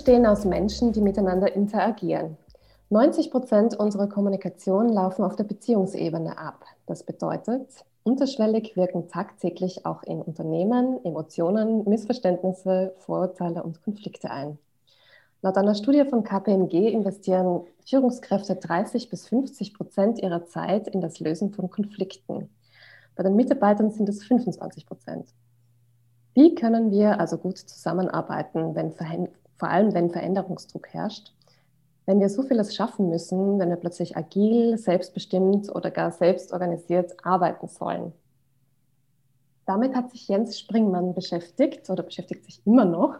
Bestehen aus Menschen, die miteinander interagieren. 90 Prozent unserer Kommunikation laufen auf der Beziehungsebene ab. Das bedeutet, unterschwellig wirken tagtäglich auch in Unternehmen Emotionen, Missverständnisse, Vorurteile und Konflikte ein. Laut einer Studie von KPMG investieren Führungskräfte 30 bis 50 Prozent ihrer Zeit in das Lösen von Konflikten. Bei den Mitarbeitern sind es 25 Prozent. Wie können wir also gut zusammenarbeiten, wenn vor allem wenn Veränderungsdruck herrscht? Wenn wir so vieles schaffen müssen, wenn wir plötzlich agil, selbstbestimmt oder gar selbstorganisiert arbeiten sollen. Damit hat sich Jens Springmann beschäftigt oder beschäftigt sich immer noch.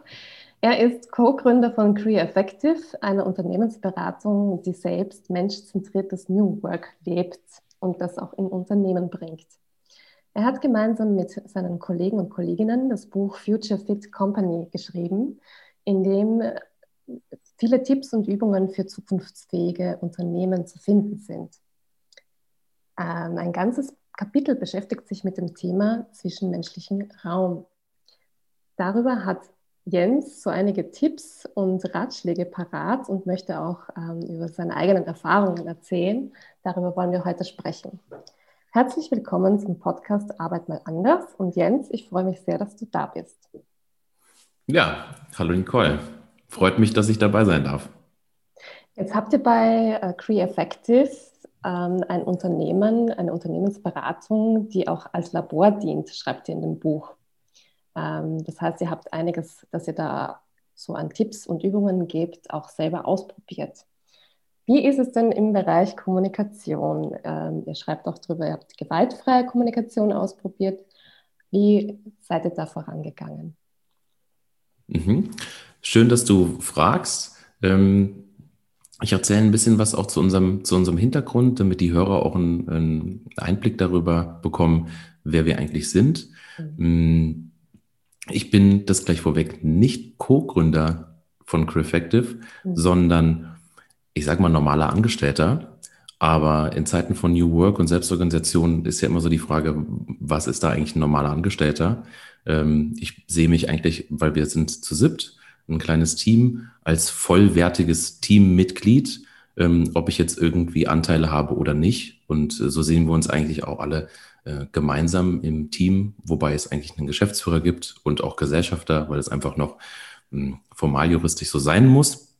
Er ist Co-Gründer von Career Effective, einer Unternehmensberatung, die selbst menschzentriertes New Work lebt und das auch in Unternehmen bringt. Er hat gemeinsam mit seinen Kollegen und Kolleginnen das Buch Future Fit Company geschrieben, in dem viele Tipps und Übungen für zukunftsfähige Unternehmen zu finden sind. Ähm, ein ganzes Kapitel beschäftigt sich mit dem Thema zwischenmenschlichen Raum. Darüber hat Jens so einige Tipps und Ratschläge parat und möchte auch ähm, über seine eigenen Erfahrungen erzählen. Darüber wollen wir heute sprechen. Herzlich willkommen zum Podcast Arbeit mal anders. Und Jens, ich freue mich sehr, dass du da bist. Ja, hallo Nicole. Freut mich, dass ich dabei sein darf. Jetzt habt ihr bei äh, Cree Effective ähm, ein Unternehmen, eine Unternehmensberatung, die auch als Labor dient, schreibt ihr in dem Buch. Ähm, das heißt, ihr habt einiges, das ihr da so an Tipps und Übungen gebt, auch selber ausprobiert. Wie ist es denn im Bereich Kommunikation? Ähm, ihr schreibt auch darüber, ihr habt gewaltfreie Kommunikation ausprobiert. Wie seid ihr da vorangegangen? Mhm. Schön, dass du fragst. Ähm, ich erzähle ein bisschen was auch zu unserem, zu unserem Hintergrund, damit die Hörer auch einen, einen Einblick darüber bekommen, wer wir eigentlich sind. Mhm. Ich bin das gleich vorweg nicht Co-Gründer von Crefective, mhm. sondern ich sage mal, normaler Angestellter. Aber in Zeiten von New Work und Selbstorganisation ist ja immer so die Frage, was ist da eigentlich ein normaler Angestellter? Ähm, ich sehe mich eigentlich, weil wir sind zu siebt, ein kleines Team, als vollwertiges Teammitglied, ähm, ob ich jetzt irgendwie Anteile habe oder nicht. Und äh, so sehen wir uns eigentlich auch alle äh, gemeinsam im Team, wobei es eigentlich einen Geschäftsführer gibt und auch Gesellschafter, weil es einfach noch hm, formal juristisch so sein muss.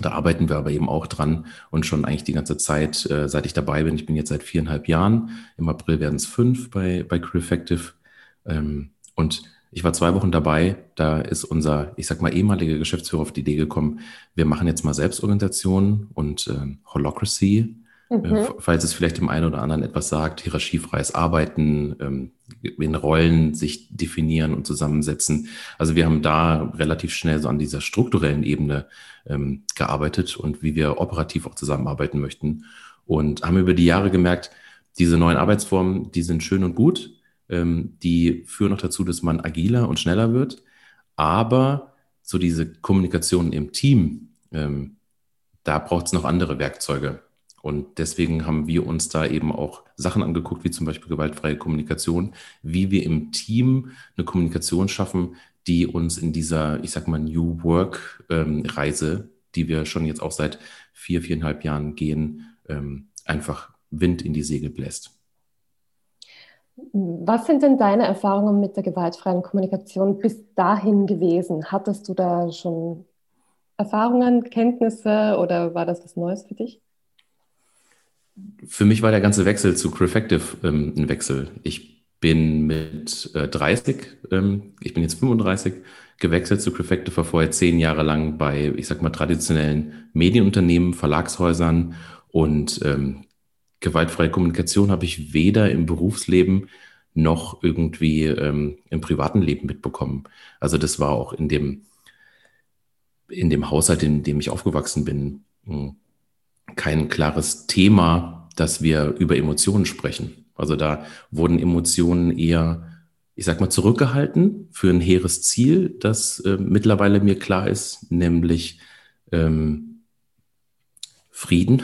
Da arbeiten wir aber eben auch dran und schon eigentlich die ganze Zeit, äh, seit ich dabei bin. Ich bin jetzt seit viereinhalb Jahren. Im April werden es fünf bei, bei Crew Effective. Ähm, und ich war zwei Wochen dabei. Da ist unser, ich sag mal, ehemaliger Geschäftsführer auf die Idee gekommen, wir machen jetzt mal Selbstorganisation und äh, Holocracy. Äh, mhm. falls es vielleicht dem einen oder anderen etwas sagt, hierarchiefreies Arbeiten, ähm, in Rollen sich definieren und zusammensetzen. Also wir haben da relativ schnell so an dieser strukturellen Ebene ähm, gearbeitet und wie wir operativ auch zusammenarbeiten möchten und haben über die Jahre gemerkt, diese neuen Arbeitsformen, die sind schön und gut, ähm, die führen noch dazu, dass man agiler und schneller wird, aber so diese Kommunikation im Team, da braucht es noch andere Werkzeuge. Und deswegen haben wir uns da eben auch Sachen angeguckt, wie zum Beispiel gewaltfreie Kommunikation, wie wir im Team eine Kommunikation schaffen, die uns in dieser, ich sag mal, New Work-Reise, ähm, die wir schon jetzt auch seit vier, viereinhalb Jahren gehen, ähm, einfach Wind in die Segel bläst. Was sind denn deine Erfahrungen mit der gewaltfreien Kommunikation bis dahin gewesen? Hattest du da schon Erfahrungen, Kenntnisse oder war das was Neues für dich? Für mich war der ganze Wechsel zu Crefective ähm, ein Wechsel. Ich bin mit äh, 30, ähm, ich bin jetzt 35, gewechselt zu Crefective, war vorher zehn Jahre lang bei, ich sag mal, traditionellen Medienunternehmen, Verlagshäusern und ähm, gewaltfreie Kommunikation habe ich weder im Berufsleben noch irgendwie ähm, im privaten Leben mitbekommen. Also das war auch in dem, in dem Haushalt, in dem ich aufgewachsen bin, hm, kein klares Thema, dass wir über Emotionen sprechen. Also da wurden Emotionen eher, ich sag mal, zurückgehalten für ein hehres Ziel, das äh, mittlerweile mir klar ist, nämlich ähm, Frieden,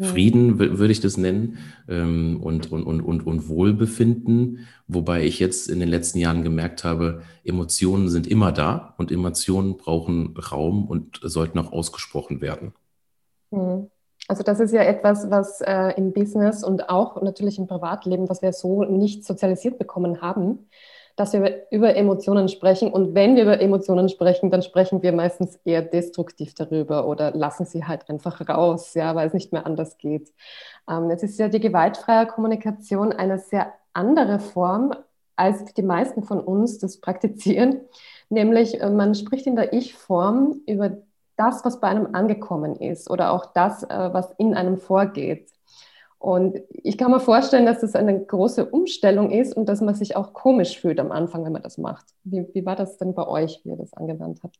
Frieden würde ich das nennen ähm, und, und, und, und, und Wohlbefinden, wobei ich jetzt in den letzten Jahren gemerkt habe, Emotionen sind immer da und Emotionen brauchen Raum und sollten auch ausgesprochen werden. Mhm. Also das ist ja etwas, was äh, im Business und auch natürlich im Privatleben, was wir so nicht sozialisiert bekommen haben, dass wir über Emotionen sprechen. Und wenn wir über Emotionen sprechen, dann sprechen wir meistens eher destruktiv darüber oder lassen sie halt einfach raus, ja, weil es nicht mehr anders geht. Ähm, jetzt ist ja die gewaltfreie Kommunikation eine sehr andere Form, als die meisten von uns das praktizieren. Nämlich, äh, man spricht in der Ich-Form über das, was bei einem angekommen ist oder auch das, äh, was in einem vorgeht. Und ich kann mir vorstellen, dass das eine große Umstellung ist und dass man sich auch komisch fühlt am Anfang, wenn man das macht. Wie, wie war das denn bei euch, wie ihr das angewandt habt?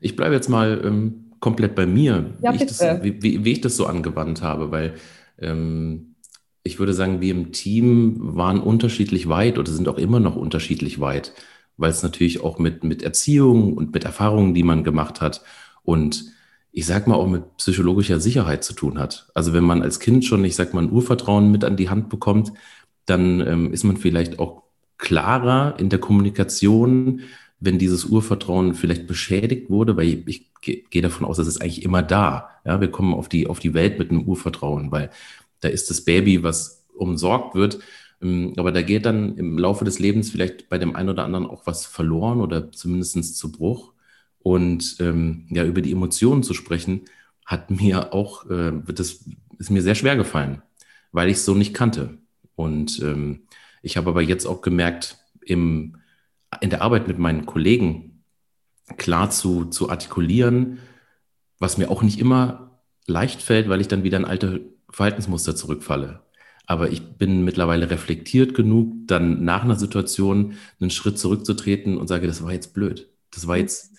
Ich bleibe jetzt mal ähm, komplett bei mir, ja, wie, ich das, wie, wie, wie, ich das so angewandt habe, weil ähm, ich würde sagen, wir im Team waren unterschiedlich weit oder sind auch immer noch unterschiedlich weit, weil es natürlich auch mit, mit Erziehung und mit Erfahrungen, die man gemacht hat und ich sag mal, auch mit psychologischer Sicherheit zu tun hat. Also wenn man als Kind schon, ich sag mal, ein Urvertrauen mit an die Hand bekommt, dann ähm, ist man vielleicht auch klarer in der Kommunikation, wenn dieses Urvertrauen vielleicht beschädigt wurde, weil ich, ich gehe davon aus, dass es eigentlich immer da. Ja, wir kommen auf die, auf die Welt mit einem Urvertrauen, weil da ist das Baby, was umsorgt wird. Ähm, aber da geht dann im Laufe des Lebens vielleicht bei dem einen oder anderen auch was verloren oder zumindest zu Bruch. Und ähm, ja, über die Emotionen zu sprechen, hat mir auch, äh, das ist mir sehr schwer gefallen, weil ich es so nicht kannte. Und ähm, ich habe aber jetzt auch gemerkt, im, in der Arbeit mit meinen Kollegen klar zu, zu artikulieren, was mir auch nicht immer leicht fällt, weil ich dann wieder in alte Verhaltensmuster zurückfalle. Aber ich bin mittlerweile reflektiert genug, dann nach einer Situation einen Schritt zurückzutreten und sage, das war jetzt blöd. Das war jetzt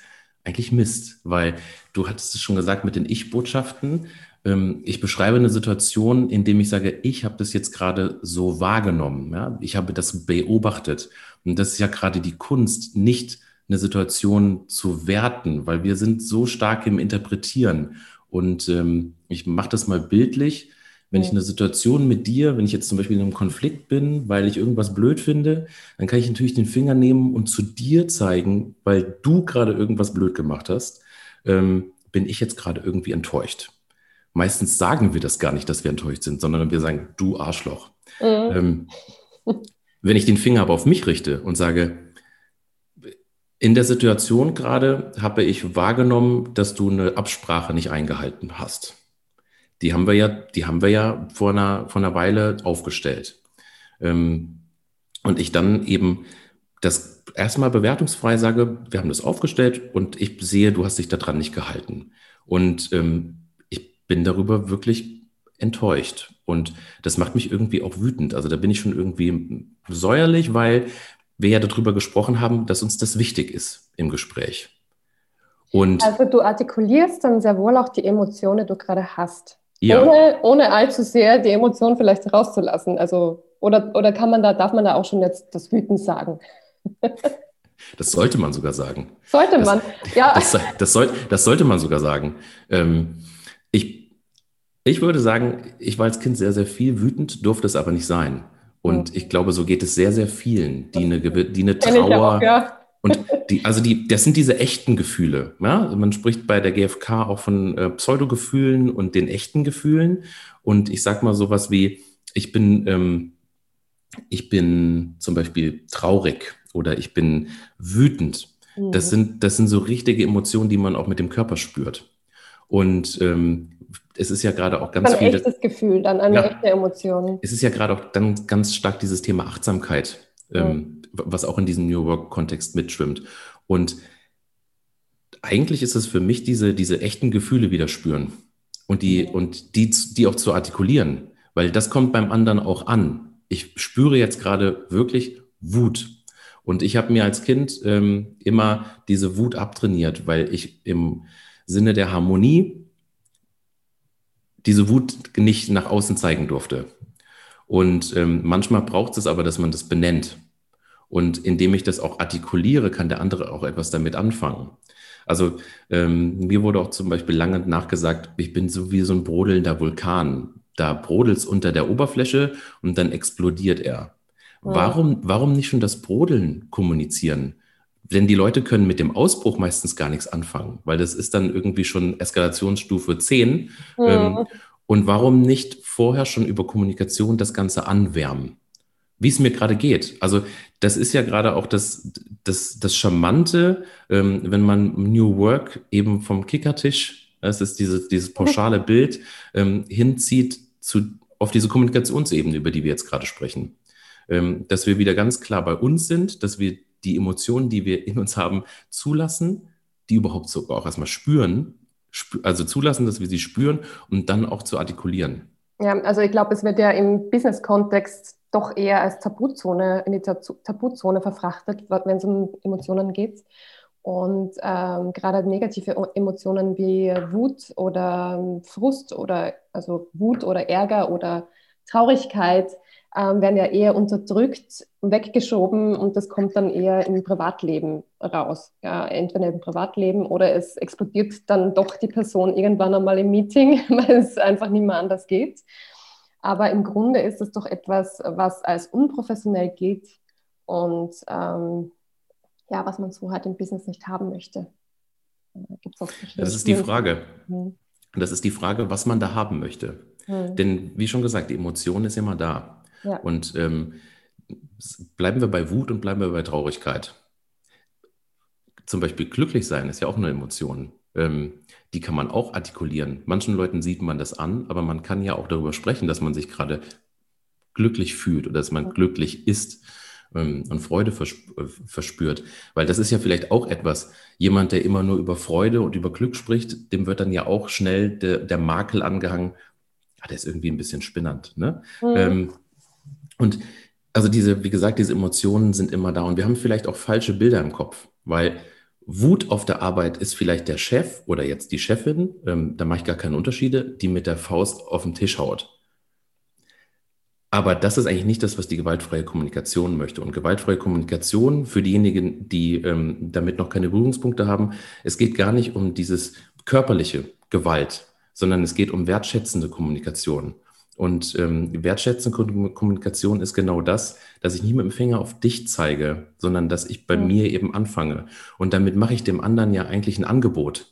eigentlich Mist, weil du hattest es schon gesagt mit den Ich-Botschaften. Ähm, ich beschreibe eine Situation, in dem ich sage, ich habe das jetzt gerade so wahrgenommen. Ja? Ich habe das beobachtet. Und das ist ja gerade die Kunst, nicht eine Situation zu werten, weil wir sind so stark im Interpretieren. Und ähm, ich mache das mal bildlich. Wenn ich eine Situation mit dir, wenn ich jetzt zum Beispiel in einem Konflikt bin, weil ich irgendwas blöd finde, dann kann ich natürlich den Finger nehmen und zu dir zeigen, weil du gerade irgendwas blöd gemacht hast, ähm, bin ich jetzt gerade irgendwie enttäuscht. Meistens sagen wir das gar nicht, dass wir enttäuscht sind, sondern wir sagen, du Arschloch. Mhm. Ähm, wenn ich den Finger aber auf mich richte und sage, in der Situation gerade habe ich wahrgenommen, dass du eine Absprache nicht eingehalten hast. Die haben wir ja, die haben wir ja vor einer, vor einer Weile aufgestellt. Ähm, und ich dann eben das erstmal bewertungsfrei sage, wir haben das aufgestellt und ich sehe, du hast dich daran nicht gehalten. Und ähm, ich bin darüber wirklich enttäuscht. Und das macht mich irgendwie auch wütend. Also da bin ich schon irgendwie säuerlich, weil wir ja darüber gesprochen haben, dass uns das wichtig ist im Gespräch. Und also du artikulierst dann sehr wohl auch die Emotionen, die du gerade hast. Ja. Ohne, ohne allzu sehr die Emotionen vielleicht rauszulassen. Also, oder, oder kann man da, darf man da auch schon jetzt das Wütend sagen? Das sollte man sogar sagen. Sollte man, das, ja. Das, das, soll, das sollte man sogar sagen. Ähm, ich, ich würde sagen, ich war als Kind sehr, sehr viel wütend, durfte es aber nicht sein. Und ich glaube, so geht es sehr, sehr vielen, die eine, die eine Trauer, auch, ja. Und die, also die, das sind diese echten Gefühle. Ja? Man spricht bei der GfK auch von äh, Pseudogefühlen und den echten Gefühlen. Und ich sag mal sowas wie, ich bin, ähm, ich bin zum Beispiel traurig oder ich bin wütend. Mhm. Das sind, das sind so richtige Emotionen, die man auch mit dem Körper spürt. Und ähm, es ist ja gerade auch ganz viel. Ein echtes Gefühl, dann eine ja, echte Emotion. Es ist ja gerade auch dann ganz stark dieses Thema Achtsamkeit. Ähm, was auch in diesem New Work-Kontext mitschwimmt. Und eigentlich ist es für mich diese, diese echten Gefühle wieder spüren und die, und die, die auch zu artikulieren, weil das kommt beim anderen auch an. Ich spüre jetzt gerade wirklich Wut. Und ich habe mir als Kind ähm, immer diese Wut abtrainiert, weil ich im Sinne der Harmonie diese Wut nicht nach außen zeigen durfte. Und ähm, manchmal braucht es aber, dass man das benennt. Und indem ich das auch artikuliere, kann der andere auch etwas damit anfangen. Also ähm, mir wurde auch zum Beispiel lange nachgesagt, ich bin so wie so ein brodelnder Vulkan. Da brodelt es unter der Oberfläche und dann explodiert er. Mhm. Warum, warum nicht schon das Brodeln kommunizieren? Denn die Leute können mit dem Ausbruch meistens gar nichts anfangen, weil das ist dann irgendwie schon Eskalationsstufe 10. Mhm. Ähm, und warum nicht vorher schon über Kommunikation das Ganze anwärmen? Wie es mir gerade geht. Also das ist ja gerade auch das, das, das Charmante, ähm, wenn man New Work eben vom Kickertisch, das ist dieses, dieses pauschale Bild, ähm, hinzieht zu, auf diese Kommunikationsebene, über die wir jetzt gerade sprechen. Ähm, dass wir wieder ganz klar bei uns sind, dass wir die Emotionen, die wir in uns haben, zulassen, die überhaupt sogar auch erstmal spüren, spü also zulassen, dass wir sie spüren und dann auch zu artikulieren. Ja, also ich glaube, es wird ja im Business-Kontext doch eher als Tabuzone, in die Tabuzone verfrachtet, wenn es um Emotionen geht. Und ähm, gerade negative Emotionen wie Wut oder Frust oder also Wut oder Ärger oder Traurigkeit ähm, werden ja eher unterdrückt, weggeschoben und das kommt dann eher im Privatleben raus. Ja, entweder im Privatleben oder es explodiert dann doch die Person irgendwann einmal im Meeting, weil es einfach mehr anders geht. Aber im Grunde ist es doch etwas, was als unprofessionell gilt und ähm, ja, was man so halt im Business nicht haben möchte. Gibt's auch das ist die Frage. Mhm. Das ist die Frage, was man da haben möchte. Mhm. Denn wie schon gesagt, die Emotion ist immer da. Ja. Und ähm, bleiben wir bei Wut und bleiben wir bei Traurigkeit. Zum Beispiel glücklich sein ist ja auch eine Emotion. Ähm, die kann man auch artikulieren. Manchen Leuten sieht man das an, aber man kann ja auch darüber sprechen, dass man sich gerade glücklich fühlt oder dass man glücklich ist ähm, und Freude äh, verspürt. Weil das ist ja vielleicht auch etwas, jemand, der immer nur über Freude und über Glück spricht, dem wird dann ja auch schnell de, der Makel angehangen, ah, der ist irgendwie ein bisschen spinnernd. Ne? Mhm. Ähm, und also diese, wie gesagt, diese Emotionen sind immer da und wir haben vielleicht auch falsche Bilder im Kopf, weil Wut auf der Arbeit ist vielleicht der Chef oder jetzt die Chefin, ähm, da mache ich gar keine Unterschiede, die mit der Faust auf den Tisch haut. Aber das ist eigentlich nicht das, was die gewaltfreie Kommunikation möchte. Und gewaltfreie Kommunikation für diejenigen, die ähm, damit noch keine Berührungspunkte haben, es geht gar nicht um dieses körperliche Gewalt, sondern es geht um wertschätzende Kommunikation. Und ähm, wertschätzende Kommunikation ist genau das, dass ich nicht mit dem Finger auf dich zeige, sondern dass ich bei ja. mir eben anfange. Und damit mache ich dem anderen ja eigentlich ein Angebot.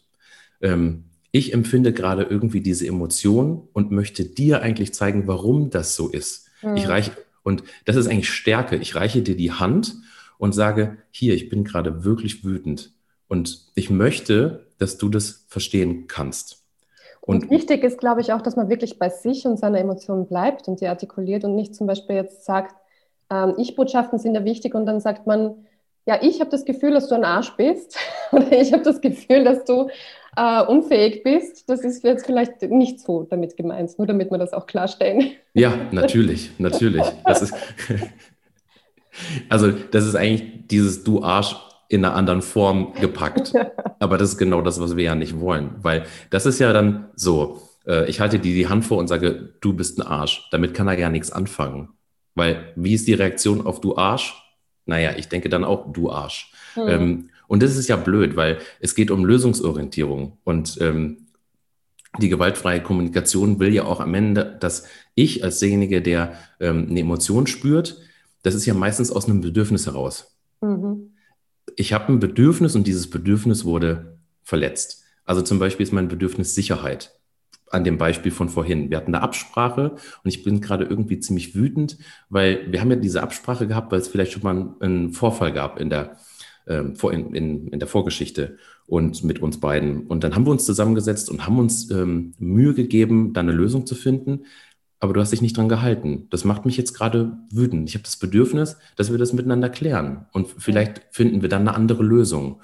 Ähm, ich empfinde gerade irgendwie diese Emotion und möchte dir eigentlich zeigen, warum das so ist. Ja. Ich reiche, und das ist eigentlich Stärke. Ich reiche dir die Hand und sage, hier, ich bin gerade wirklich wütend. Und ich möchte, dass du das verstehen kannst. Und, wichtig ist, glaube ich, auch, dass man wirklich bei sich und seiner Emotionen bleibt und die artikuliert und nicht zum Beispiel jetzt sagt, ähm, Ich-Botschaften sind ja wichtig und dann sagt man, ja, ich habe das Gefühl, dass du ein Arsch bist oder ich habe das Gefühl, dass du äh, unfähig bist. Das ist jetzt vielleicht nicht so damit gemeint, nur damit wir das auch klarstellen. Ja, natürlich, natürlich. Das ist, also das ist eigentlich dieses Du Arsch in einer anderen Form gepackt. Aber das ist genau das, was wir ja nicht wollen, weil das ist ja dann so, äh, ich halte dir die Hand vor und sage, du bist ein Arsch. Damit kann er ja nichts anfangen. Weil wie ist die Reaktion auf du Arsch? Naja, ich denke dann auch du Arsch. Mhm. Ähm, und das ist ja blöd, weil es geht um Lösungsorientierung und ähm, die gewaltfreie Kommunikation will ja auch am Ende, dass ich als derjenige, der ähm, eine Emotion spürt, das ist ja meistens aus einem Bedürfnis heraus. Mhm ich habe ein Bedürfnis und dieses Bedürfnis wurde verletzt. Also zum Beispiel ist mein Bedürfnis Sicherheit. An dem Beispiel von vorhin. Wir hatten eine Absprache und ich bin gerade irgendwie ziemlich wütend, weil wir haben ja diese Absprache gehabt, weil es vielleicht schon mal einen Vorfall gab in der, ähm, in, in, in der Vorgeschichte und mit uns beiden. Und dann haben wir uns zusammengesetzt und haben uns ähm, Mühe gegeben, da eine Lösung zu finden aber du hast dich nicht dran gehalten. Das macht mich jetzt gerade wütend. Ich habe das Bedürfnis, dass wir das miteinander klären und vielleicht finden wir dann eine andere Lösung.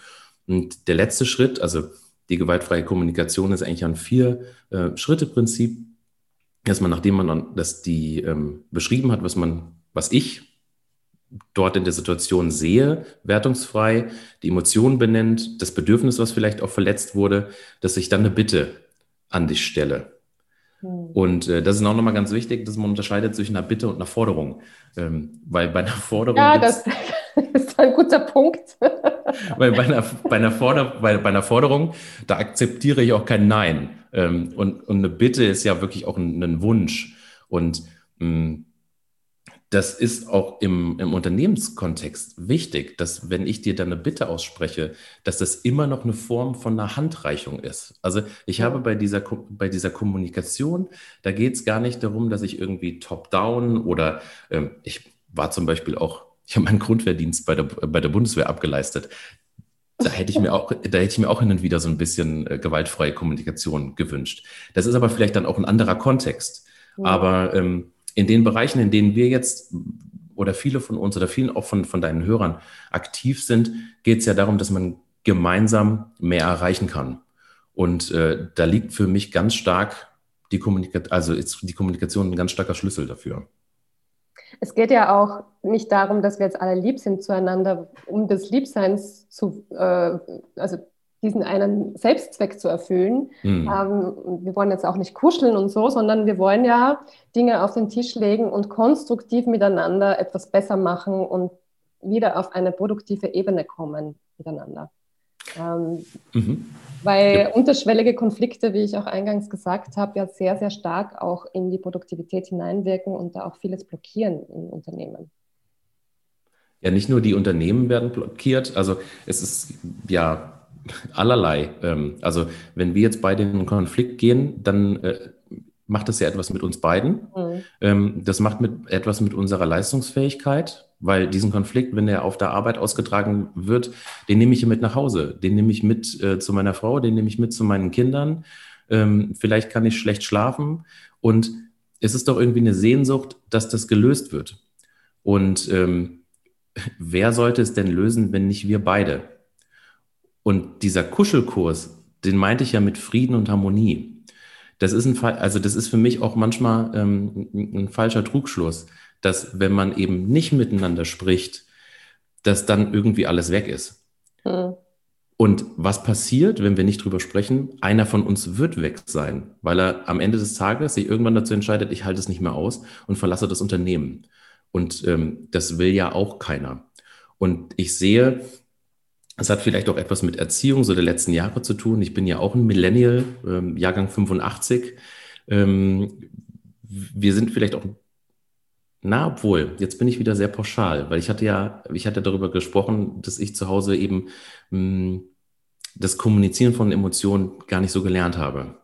Und der letzte Schritt, also die gewaltfreie Kommunikation ist eigentlich ein Vier-Schritte-Prinzip, dass man, nachdem man das die ähm, beschrieben hat, was man, was ich dort in der Situation sehe, wertungsfrei, die Emotionen benennt, das Bedürfnis, was vielleicht auch verletzt wurde, dass ich dann eine Bitte an dich stelle. Hm. Und äh, das ist auch nochmal ganz wichtig, dass man unterscheidet zwischen einer Bitte und einer Forderung. Ähm, weil bei einer Forderung. Ja, das, ist ein guter Punkt. Weil bei einer, bei, einer Forder, bei, bei, einer Forderung, da akzeptiere ich auch kein Nein. Ähm, und, und eine Bitte ist ja wirklich auch ein, ein Wunsch. Und mh, mm, das ist auch im, im Unternehmenskontext wichtig, dass wenn ich dir dann eine Bitte ausspreche, dass das immer noch eine Form von einer Handreichung ist. Also ich habe bei dieser, bei dieser Kommunikation, da geht es gar nicht darum, dass ich irgendwie top-down oder ähm, ich war zum Beispiel auch, ich habe meinen Grundwehrdienst bei der, bei der Bundeswehr abgeleistet. Da hätte ich mir auch, da hätte ich mir auch hin und wieder so ein bisschen äh, gewaltfreie Kommunikation gewünscht. Das ist aber vielleicht dann auch ein anderer Kontext. Ja. Aber ähm, in den Bereichen, in denen wir jetzt oder viele von uns oder vielen auch von, von deinen Hörern aktiv sind, geht es ja darum, dass man gemeinsam mehr erreichen kann. Und äh, da liegt für mich ganz stark die Kommunikation, also ist die Kommunikation ein ganz starker Schlüssel dafür. Es geht ja auch nicht darum, dass wir jetzt alle lieb sind zueinander, um des Liebseins zu, äh, also diesen einen Selbstzweck zu erfüllen. Mhm. Ähm, wir wollen jetzt auch nicht kuscheln und so, sondern wir wollen ja Dinge auf den Tisch legen und konstruktiv miteinander etwas besser machen und wieder auf eine produktive Ebene kommen miteinander. Ähm, mhm. Weil ja. unterschwellige Konflikte, wie ich auch eingangs gesagt habe, ja sehr, sehr stark auch in die Produktivität hineinwirken und da auch vieles blockieren in Unternehmen. Ja, nicht nur die Unternehmen werden blockiert, also es ist ja allerlei. Ähm, also wenn wir jetzt beide in einen Konflikt gehen, dann äh, macht das ja etwas mit uns beiden. Mhm. Ähm, das macht mit, etwas mit unserer Leistungsfähigkeit, weil diesen Konflikt, wenn der auf der Arbeit ausgetragen wird, den nehme ich hier mit nach Hause. Den nehme ich mit äh, zu meiner Frau, den nehme ich mit zu meinen Kindern. Ähm, vielleicht kann ich schlecht schlafen. Und es ist doch irgendwie eine Sehnsucht, dass das gelöst wird. Und ähm, wer sollte es denn lösen, wenn nicht wir beide? Und dieser Kuschelkurs, den meinte ich ja mit Frieden und Harmonie. Das ist ein Fall, also das ist für mich auch manchmal ähm, ein falscher Trugschluss, dass wenn man eben nicht miteinander spricht, dass dann irgendwie alles weg ist. Mhm. Und was passiert, wenn wir nicht drüber sprechen? Einer von uns wird weg sein, weil er am Ende des Tages sich irgendwann dazu entscheidet, ich halte es nicht mehr aus und verlasse das Unternehmen. Und ähm, das will ja auch keiner. Und ich sehe, es hat vielleicht auch etwas mit Erziehung so der letzten Jahre zu tun. Ich bin ja auch ein Millennial, ähm, Jahrgang 85. Ähm, wir sind vielleicht auch, na, obwohl, jetzt bin ich wieder sehr pauschal, weil ich hatte ja, ich hatte darüber gesprochen, dass ich zu Hause eben mh, hm, das Kommunizieren von Emotionen gar nicht so gelernt habe.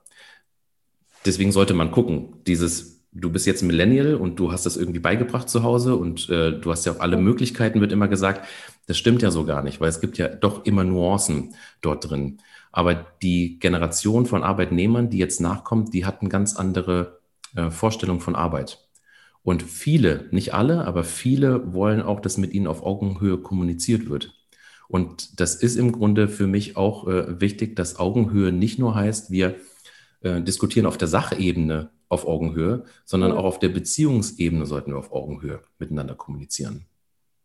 Deswegen sollte man gucken, dieses du bist jetzt Millennial und du hast das irgendwie beigebracht zu Hause und äh, du hast ja auch alle Möglichkeiten, wird immer gesagt. Das stimmt ja so gar nicht, weil es gibt ja doch immer Nuancen dort drin. Aber die Generation von Arbeitnehmern, die jetzt nachkommt, die hat eine ganz andere äh, Vorstellung von Arbeit. Und viele, nicht alle, aber viele wollen auch, dass mit ihnen auf Augenhöhe kommuniziert wird. Und das ist im Grunde für mich auch äh, wichtig, dass Augenhöhe nicht nur heißt, wir äh, diskutieren auf der Sachebene auf Augenhöhe, sondern auch auf der Beziehungsebene sollten wir auf Augenhöhe miteinander kommunizieren.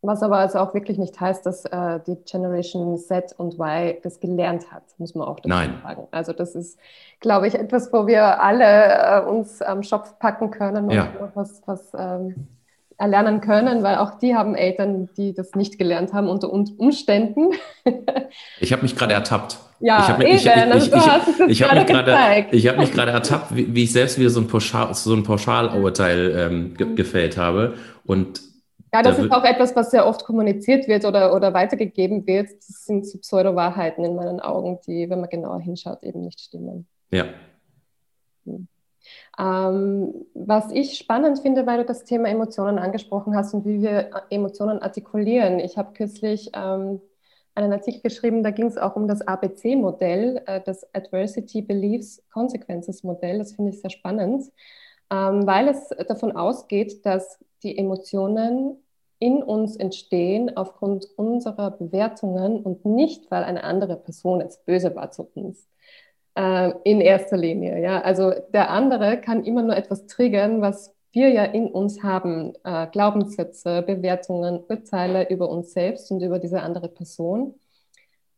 Was aber also auch wirklich nicht heißt, dass äh, die Generation Z und Y das gelernt hat, muss man auch dazu Nein. sagen. Also das ist, glaube ich, etwas, wo wir alle äh, uns am Schopf packen können und ja. was, was ähm, erlernen können, weil auch die haben Eltern, die das nicht gelernt haben unter Umständen. ich habe mich gerade ertappt. Ja, ich habe mich, ich, ich, ich, ich habe mich gerade ich habe mich gerade ertappt, wie, wie, ich selbst wieder so ein Pauschal so ein Pauschalurteil ähm, ge gefällt habe und ja, das da ist auch etwas, was sehr oft kommuniziert wird oder, oder weitergegeben wird. Das sind so Pseudo-Wahrheiten in meinen Augen, die, wenn man genauer hinschaut, eben nicht stimmen. Ja. Hm. Ähm, was ich spannend finde, weil du das Thema Emotionen angesprochen hast und wie wir Emotionen artikulieren. Ich habe kürzlich ähm, einen Artikel geschrieben, da ging es auch um das ABC-Modell, äh, das Adversity Beliefs Consequences Modell. Das finde ich sehr spannend, ähm, weil es davon ausgeht, dass die Emotionen in uns entstehen aufgrund unserer Bewertungen und nicht, weil eine andere Person jetzt böse war zu uns äh, in erster Linie. Ja? Also der andere kann immer nur etwas triggern, was wir ja in uns haben. Äh, Glaubenssätze, Bewertungen, Urteile über uns selbst und über diese andere Person.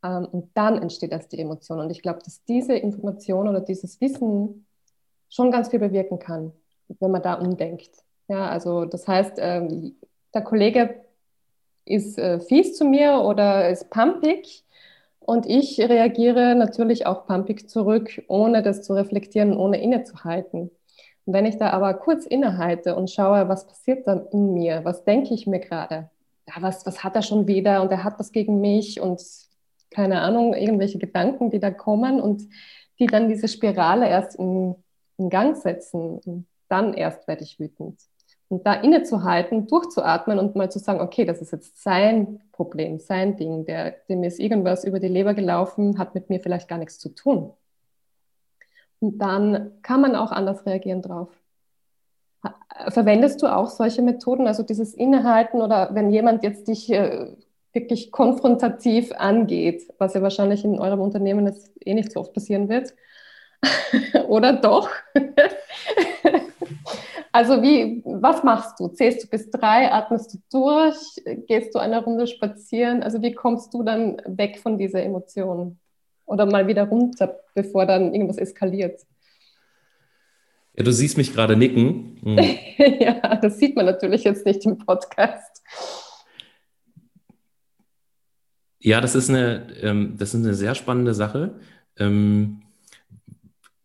Ähm, und dann entsteht erst die Emotion. Und ich glaube, dass diese Information oder dieses Wissen schon ganz viel bewirken kann, wenn man da umdenkt. Ja, also das heißt, ähm, der Kollege ist äh, fies zu mir oder ist pumpig. Und ich reagiere natürlich auch pumpig zurück, ohne das zu reflektieren, ohne innezuhalten. Und wenn ich da aber kurz innehalte und schaue, was passiert dann in mir, was denke ich mir gerade, ja, was, was hat er schon wieder und er hat was gegen mich und keine Ahnung, irgendwelche Gedanken, die da kommen und die dann diese Spirale erst in, in Gang setzen. Und dann erst werde ich wütend. Und da innezuhalten, durchzuatmen und mal zu sagen, okay, das ist jetzt sein Problem, sein Ding, der, dem ist irgendwas über die Leber gelaufen, hat mit mir vielleicht gar nichts zu tun. Und dann kann man auch anders reagieren drauf. Verwendest du auch solche Methoden, also dieses Innehalten oder wenn jemand jetzt dich äh, wirklich konfrontativ angeht, was ja wahrscheinlich in eurem Unternehmen jetzt eh nicht so oft passieren wird, oder doch? Also wie, was machst du? Zählst du bis drei, atmest du durch, gehst du eine Runde spazieren? Also wie kommst du dann weg von dieser Emotion? Oder mal wieder runter, bevor dann irgendwas eskaliert? Ja, du siehst mich gerade nicken. Hm. ja, das sieht man natürlich jetzt nicht im Podcast. Ja, das ist eine, ähm, das ist eine sehr spannende Sache. Ähm,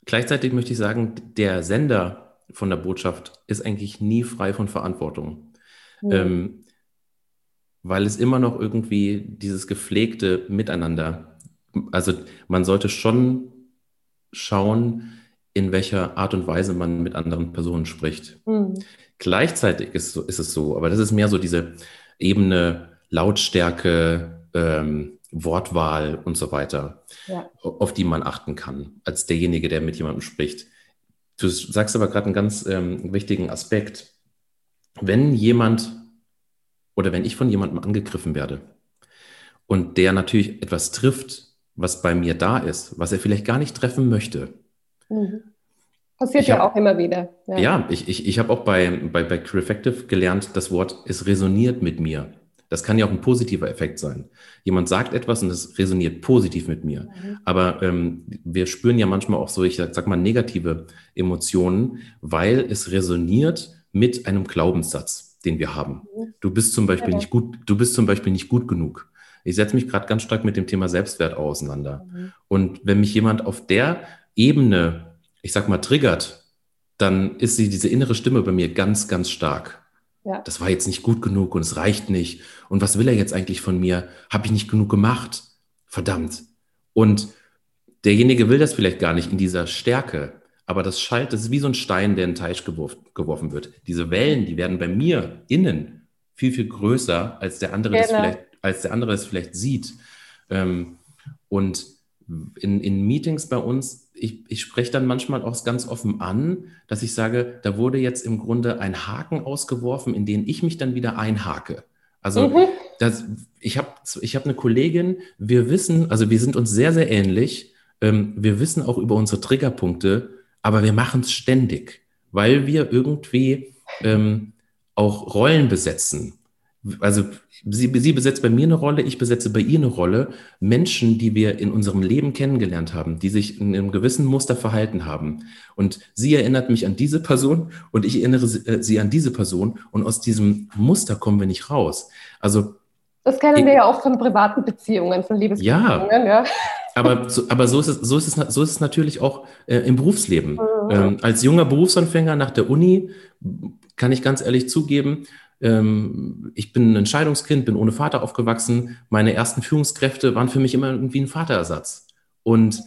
gleichzeitig möchte ich sagen, der Sender von der Botschaft ist eigentlich nie frei von Verantwortung. Mhm. Ähm, weil es immer noch irgendwie dieses gepflegte Miteinander, also man sollte schon schauen, in welcher Art und Weise man mit anderen Personen spricht. Mhm. Gleichzeitig ist, ist, es so, aber das ist mehr so diese Ebene Lautstärke, ähm, Wortwahl und so weiter, ja. auf die man achten kann, als derjenige, der mit jemandem spricht. Du sagst aber gerade einen ganz ähm, wichtigen Aspekt. Wenn jemand oder wenn ich von jemandem angegriffen werde und der natürlich etwas trifft, was bei mir da ist, was er vielleicht gar nicht treffen möchte. Mhm. Passiert ja hab, auch immer wieder. Ja, ja ich, ich, ich habe auch bei, bei, bei Crefective gelernt, das Wort, es resoniert mit mir. Das kann ja auch ein positiver Effekt sein. Jemand sagt etwas und es resoniert positiv mit mir. Mhm. Aber ähm, wir spüren ja manchmal auch so, ich sag, sag mal, negative Emotionen, weil es resoniert mit einem Glaubenssatz, den wir haben. Mhm. Du bist zum Beispiel ja. nicht gut, du bist zum Beispiel nicht gut genug. Ich setze mich gerade ganz stark mit dem Thema Selbstwert auseinander. Mhm. Und wenn mich jemand auf der Ebene, ich sag mal, triggert, dann ist sie, diese innere Stimme bei mir ganz, ganz stark. Ja. Das war jetzt nicht gut genug und es reicht nicht. Und was will er jetzt eigentlich von mir? Habe ich nicht genug gemacht? Verdammt. Und derjenige will das vielleicht gar nicht in dieser Stärke. Aber das schallt, das ist wie so ein Stein, der in den Teich geworfen wird. Diese Wellen, die werden bei mir innen viel, viel größer, als der andere, genau. das, vielleicht, als der andere es vielleicht sieht. Ähm, und in, in Meetings bei uns, ich, ich spreche dann manchmal auch ganz offen an, dass ich sage, da wurde jetzt im Grunde ein Haken ausgeworfen, in den ich mich dann wieder einhake. Also mhm. das, ich habe ich hab eine Kollegin, wir wissen, also wir sind uns sehr, sehr ähnlich. Ähm, wir wissen auch über unsere Triggerpunkte, aber wir machen es ständig, weil wir irgendwie ähm, auch Rollen besetzen also sie, sie besetzt bei mir eine Rolle, ich besetze bei ihr eine Rolle. Menschen, die wir in unserem Leben kennengelernt haben, die sich in einem gewissen Muster verhalten haben. Und sie erinnert mich an diese Person und ich erinnere äh, sie an diese Person und aus diesem Muster kommen wir nicht raus. Also das kennen wir ja auch von privaten Beziehungen, von Liebesbeziehungen. Ja, ja. Aber, so, aber so, ist es, so, ist es, so ist es natürlich auch äh, im Berufsleben. Mhm. Ähm, als junger Berufsanfänger nach der Uni kann ich ganz ehrlich zugeben, ich bin ein Scheidungskind, bin ohne Vater aufgewachsen. Meine ersten Führungskräfte waren für mich immer irgendwie ein Vaterersatz. Und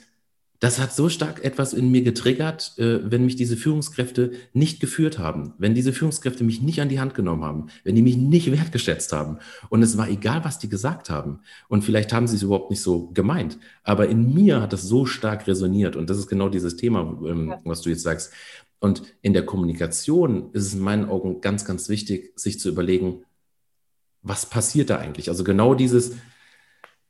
das hat so stark etwas in mir getriggert, äh, wenn mich diese Führungskräfte nicht geführt haben, wenn diese Führungskräfte mich nicht an die Hand genommen haben, wenn die mich nicht wertgeschätzt haben. Und es war egal, was die gesagt haben. Und vielleicht haben sie es überhaupt nicht so gemeint. Aber in mir hat das so stark resoniert. Und das ist genau dieses Thema, ähm, was du jetzt sagst. Und in der Kommunikation ist es in meinen Augen ganz, ganz wichtig, sich zu überlegen, was passiert da eigentlich? Also genau dieses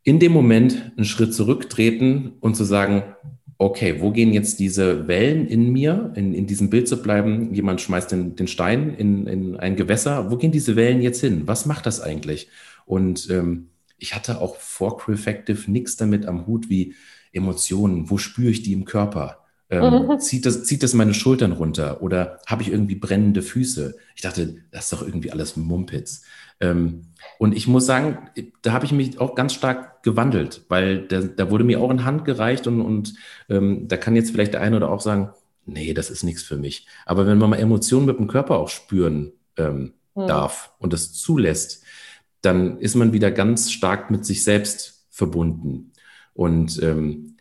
in dem Moment einen Schritt zurücktreten und zu sagen, okay, wo gehen jetzt diese Wellen in mir, in, in diesem Bild zu bleiben? Jemand schmeißt den, den Stein in, in ein Gewässer. Wo gehen diese Wellen jetzt hin? Was macht das eigentlich? Und ähm, ich hatte auch vor Crefective nichts damit am Hut wie Emotionen. Wo spüre ich die im Körper? Ähm, mhm. zieht, das, zieht das meine Schultern runter oder habe ich irgendwie brennende Füße? Ich dachte, das ist doch irgendwie alles Mumpitz. Ähm, und ich muss sagen, da habe ich mich auch ganz stark gewandelt, weil da, da wurde mir auch in Hand gereicht und, und ähm, da kann jetzt vielleicht der eine oder auch sagen, nee, das ist nichts für mich. Aber wenn man mal Emotionen mit dem Körper auch spüren ähm, hm. darf und das zulässt, dann ist man wieder ganz stark mit sich selbst verbunden. Und ähm,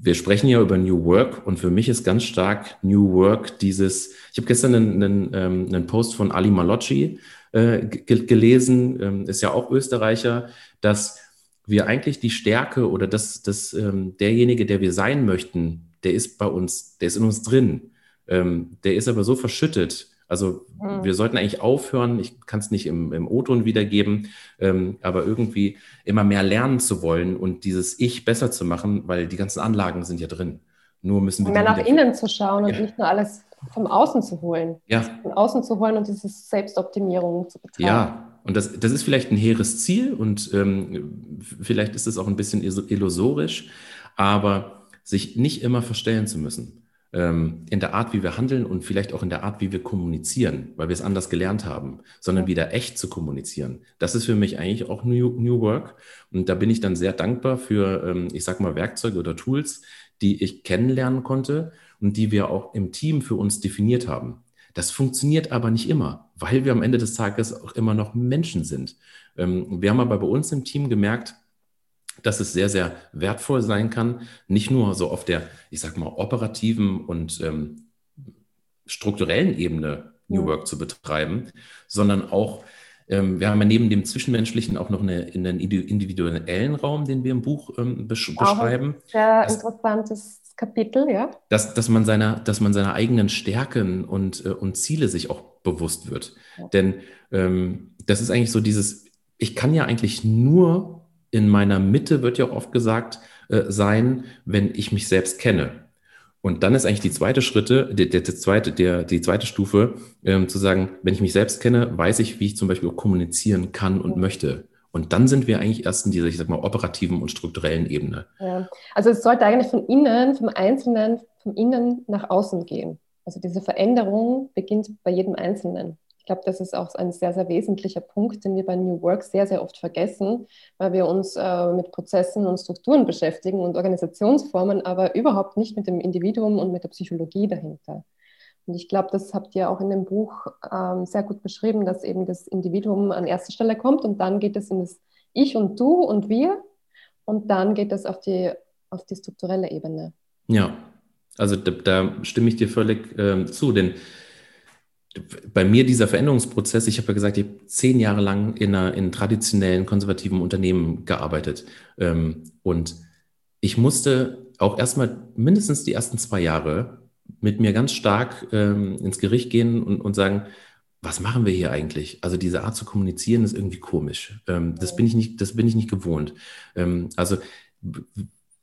wir sprechen ja über New Work und für mich ist ganz stark New Work dieses, ich habe gestern einen, einen, ähm, einen Post von Ali Malocci äh, gelesen, ähm, ist ja auch Österreicher, dass wir eigentlich die Stärke oder das, das ähm, derjenige, der wir sein möchten, der ist bei uns, der ist in uns drin. Ähm, der ist aber so verschüttet also mhm. wir sollten eigentlich aufhören, ich kann es nicht im, im O-Ton wiedergeben, ähm, aber irgendwie immer mehr lernen zu wollen und dieses Ich besser zu machen, weil die ganzen Anlagen sind ja drin. Nur müssen wir. Mehr nach innen zu schauen und ja. nicht nur alles vom Außen zu holen. Ja. Von außen zu holen und diese Selbstoptimierung zu betreiben. Ja, und das, das ist vielleicht ein hehres Ziel und ähm, vielleicht ist es auch ein bisschen illusorisch, aber sich nicht immer verstellen zu müssen ähm, in der Art, wie wir handeln und vielleicht auch in der Art, wie wir kommunizieren, weil wir es anders gelernt haben, sondern wieder echt zu kommunizieren. Das ist für mich eigentlich auch New, New Work. Und da bin ich dann sehr dankbar für, ähm, ich sag mal, Werkzeuge oder Tools, die ich kennenlernen konnte und die wir auch im Team für uns definiert haben. Das funktioniert aber nicht immer, weil wir am Ende des Tages auch immer noch Menschen sind. Ähm, wir haben aber bei uns im Team gemerkt, dass es sehr, sehr wertvoll sein kann, nicht nur so auf der, ich sag mal, operativen und ähm, strukturellen Ebene New Work zu betreiben, sondern auch, ähm, wir haben ja neben dem Zwischenmenschlichen auch noch eine, einen individuellen Raum, den wir im Buch ähm, besch auch beschreiben. Sehr das, interessantes Kapitel, ja. Dass, dass, man seiner, dass man seiner eigenen Stärken und, äh, und Ziele sich auch bewusst wird. Ja. Denn ähm, das ist eigentlich so dieses, ich kann ja eigentlich nur in meiner Mitte, wird ja oft gesagt, äh, sein, wenn ich mich selbst kenne. Und dann ist eigentlich die zweite Schritte, der, der, der zweite, der, die zweite Stufe, ähm, zu sagen, wenn ich mich selbst kenne, weiß ich, wie ich zum Beispiel auch kommunizieren kann und möchte. Und dann sind wir eigentlich erst in dieser, ich sag mal, operativen und strukturellen Ebene. Ja. Also es sollte eigentlich von innen, vom Einzelnen, vom Innen nach außen gehen. Also diese Veränderung beginnt bei jedem Einzelnen glaube, das ist auch ein sehr, sehr wesentlicher Punkt, den wir bei New Work sehr, sehr oft vergessen, weil wir uns äh, mit Prozessen und Strukturen beschäftigen und Organisationsformen, aber überhaupt nicht mit dem Individuum und mit der Psychologie dahinter. Und ich glaube, das habt ihr auch in dem Buch ähm, sehr gut beschrieben, dass eben das Individuum an erster Stelle kommt und dann geht es in das Ich und Du und Wir und dann geht es auf die, auf die strukturelle Ebene. Ja, also da, da stimme ich dir völlig äh, zu, denn bei mir dieser Veränderungsprozess, ich habe ja gesagt, ich habe zehn Jahre lang in, einer, in traditionellen konservativen Unternehmen gearbeitet. Ähm, und ich musste auch erstmal mindestens die ersten zwei Jahre mit mir ganz stark ähm, ins Gericht gehen und, und sagen, was machen wir hier eigentlich? Also diese Art zu kommunizieren ist irgendwie komisch. Ähm, das bin ich nicht, das bin ich nicht gewohnt. Also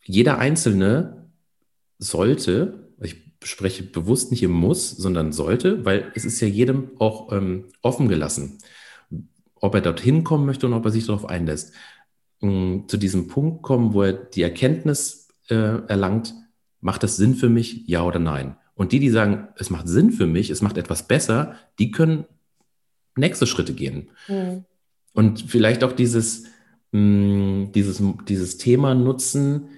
jeder Einzelne sollte, spreche bewusst nicht im Muss, sondern sollte, weil es ist ja jedem auch ähm, offen gelassen, ob er dorthin kommen möchte und ob er sich darauf einlässt. Ähm, zu diesem Punkt kommen, wo er die Erkenntnis äh, erlangt, macht das Sinn für mich, ja oder nein? Und die, die sagen, es macht Sinn für mich, es macht etwas besser, die können nächste Schritte gehen. Mhm. Und vielleicht auch dieses, mh, mm, dieses, dieses Thema nutzen,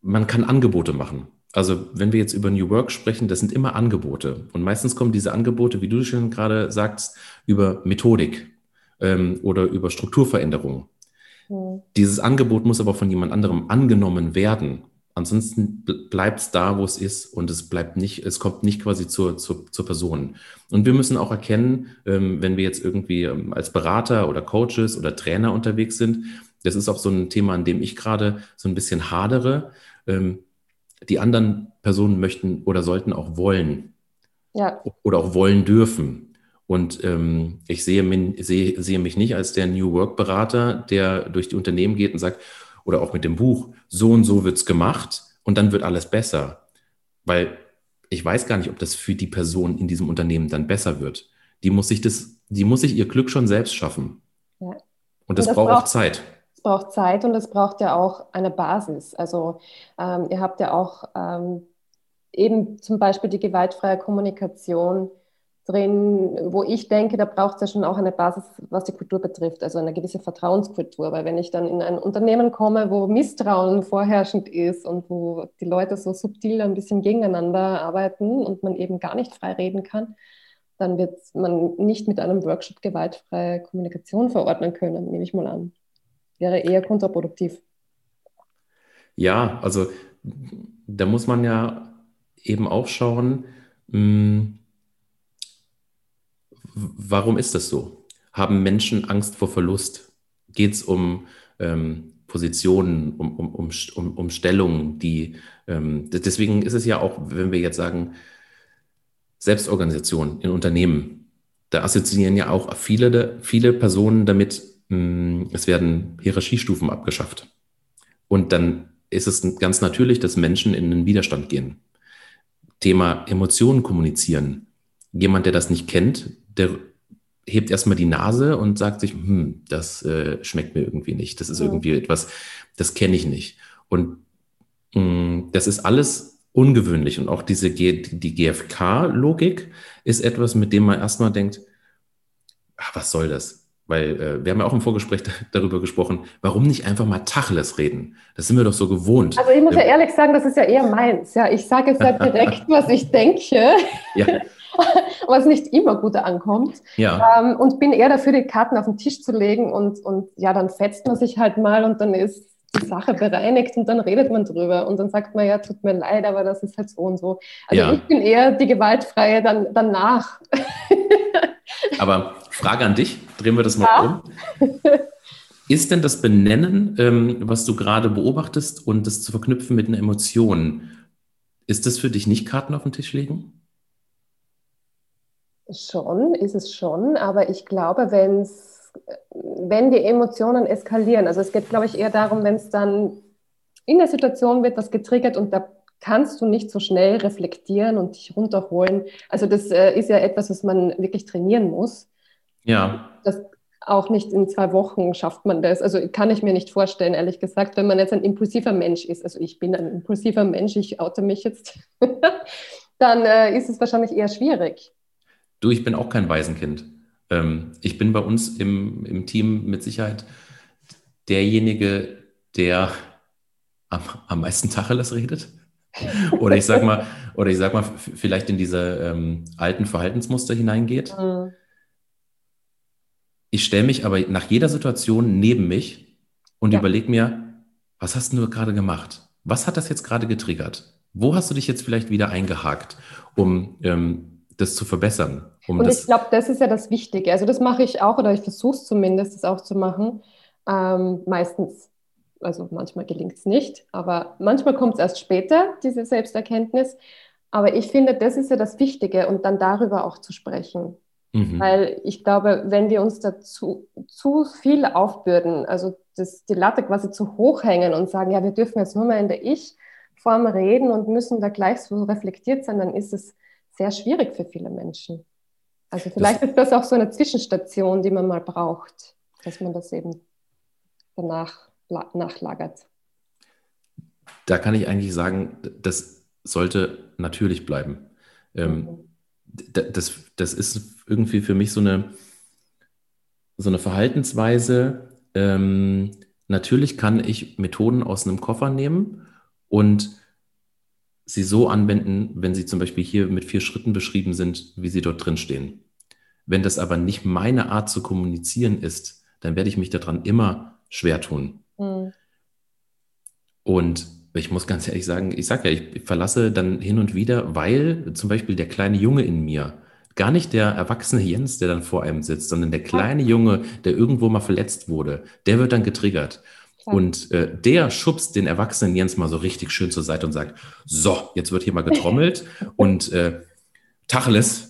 man kann Angebote machen. Also wenn wir jetzt über New Work sprechen, das sind immer Angebote. Und meistens kommen diese Angebote, wie du schon gerade sagst, über Methodik ähm, oder über Strukturveränderungen. Mhm. Dieses Angebot muss aber von jemand anderem angenommen werden. Ansonsten bleibt es da, wo es ist und es bleibt nicht, es kommt nicht quasi zur, zur, zur Person. Und wir müssen auch erkennen, ähm, wenn wir jetzt irgendwie ähm, als Berater oder Coaches oder Trainer unterwegs sind, das ist auch so ein Thema, an dem ich gerade so ein bisschen hadere. Die anderen Personen möchten oder sollten auch wollen. Ja. Oder auch wollen dürfen. Und ähm, ich sehe, min, sehe, sehe mich nicht als der New Work-Berater, der durch die Unternehmen geht und sagt, oder auch mit dem Buch, so und so wird es gemacht und dann wird alles besser. Weil ich weiß gar nicht, ob das für die Person in diesem Unternehmen dann besser wird. Die muss sich das, die muss sich ihr Glück schon selbst schaffen. Ja. Und das, und das braucht auch Zeit braucht Zeit und es braucht ja auch eine Basis. Also ähm, ihr habt ja auch ähm, eben zum Beispiel die gewaltfreie Kommunikation drin, wo ich denke, da braucht es ja schon auch eine Basis, was die Kultur betrifft, also eine gewisse Vertrauenskultur. Weil wenn ich dann in ein Unternehmen komme, wo Misstrauen vorherrschend ist und wo die Leute so subtil ein bisschen gegeneinander arbeiten und man eben gar nicht frei reden kann, dann wird man nicht mit einem Workshop gewaltfreie Kommunikation verordnen können, nehme ich mal an. Wäre eher kontraproduktiv. Ja, also da muss man ja eben auch schauen, hm, warum ist das so? Haben Menschen Angst vor Verlust? Geht es um ähm, Positionen, um, um, um, um, um Stellungen, die ähm, deswegen ist es ja auch, wenn wir jetzt sagen, Selbstorganisation in Unternehmen, da assoziieren ja auch viele, viele Personen damit, mh, hm, es werden Hierarchiestufen abgeschafft. Und dann ist es ganz natürlich, dass Menschen in den Widerstand gehen. Thema Emotionen kommunizieren. Jemand, der das nicht kennt, der hebt erstmal die Nase und sagt sich, hm, das äh, schmeckt mir irgendwie nicht. Das ist ja. irgendwie etwas, das kenne ich nicht. Und mh, hm, das ist alles ungewöhnlich. Und auch diese G die GFK-Logik ist etwas, mit dem man erstmal denkt, ach, was soll das? Weil äh, wir haben ja auch im Vorgespräch darüber gesprochen, warum nicht einfach mal Tacheles reden? Das sind wir doch so gewohnt. Also ich muss ja ähm, ehrlich sagen, das ist ja eher meins. Ja, ich sage jetzt halt direkt, was ich denke. Ja. was nicht immer gut ankommt. Ja. Ähm, und bin eher dafür, die Karten auf den Tisch zu legen und, und ja, dann fetzt man sich halt mal und dann ist die Sache bereinigt und dann redet man drüber und dann sagt man, ja, tut mir leid, aber das ist halt so und so. Also ja. ich bin eher die Gewaltfreie dann danach. aber Frage an dich, drehen wir das mal ja. um. Ist denn das Benennen, ähm, was du gerade beobachtest und das zu verknüpfen mit einer Emotion, ist das für dich nicht Karten auf den Tisch legen? Schon, ist es schon, aber ich glaube, wenn's, wenn die Emotionen eskalieren, also es geht, glaube ich, eher darum, wenn es dann in der Situation wird, was getriggert und da kannst du nicht so schnell reflektieren und dich runterholen. Also das äh, ist ja etwas, was man wirklich trainieren muss. Ja. Das auch nicht in zwei Wochen schafft man das. Also kann ich mir nicht vorstellen, ehrlich gesagt, wenn man jetzt ein impulsiver Mensch ist. Also ich bin ein impulsiver Mensch, ich oute mich jetzt. dann äh, ist es wahrscheinlich eher schwierig. Du, ich bin auch kein Waisenkind. Ähm, ich bin bei uns im, im Team mit Sicherheit derjenige, der am, am meisten Tacheles redet. oder ich sag mal, oder ich sag mal, vielleicht in diese ähm, alten Verhaltensmuster hineingeht. Mhm. Ich stelle mich aber nach jeder Situation neben mich und ja. überlege mir, was hast du gerade gemacht? Was hat das jetzt gerade getriggert? Wo hast du dich jetzt vielleicht wieder eingehakt, um ähm, das zu verbessern. Um und ich glaube, das ist ja das Wichtige. Also das mache ich auch oder ich versuche es zumindest, das auch zu machen. Ähm, meistens, also manchmal gelingt es nicht, aber manchmal kommt es erst später, diese Selbsterkenntnis. Aber ich finde, das ist ja das Wichtige und dann darüber auch zu sprechen. Mhm. Weil ich glaube, wenn wir uns dazu zu viel aufbürden, also das, die Latte quasi zu hoch hängen und sagen, ja, wir dürfen jetzt nur mal in der Ich-Form reden und müssen da gleich so reflektiert sein, dann ist es sehr schwierig für viele Menschen. Also vielleicht das, ist das auch so eine Zwischenstation, die man mal braucht, dass man das eben danach nachlagert. Da kann ich eigentlich sagen, das sollte natürlich bleiben. Ähm, das, das ist irgendwie für mich so eine, so eine Verhaltensweise. Ähm, natürlich kann ich Methoden aus einem Koffer nehmen und sie so anwenden, wenn sie zum Beispiel hier mit vier Schritten beschrieben sind, wie sie dort drin stehen. Wenn das aber nicht meine Art zu kommunizieren ist, dann werde ich mich daran immer schwer tun. Mhm. Und ich muss ganz ehrlich sagen, ich sage ja, ich verlasse dann hin und wieder, weil zum Beispiel der kleine Junge in mir, gar nicht der erwachsene Jens, der dann vor einem sitzt, sondern der kleine Junge, der irgendwo mal verletzt wurde, der wird dann getriggert. Und äh, der schubst den erwachsenen Jens mal so richtig schön zur Seite und sagt, so, jetzt wird hier mal getrommelt und äh, Tacheles.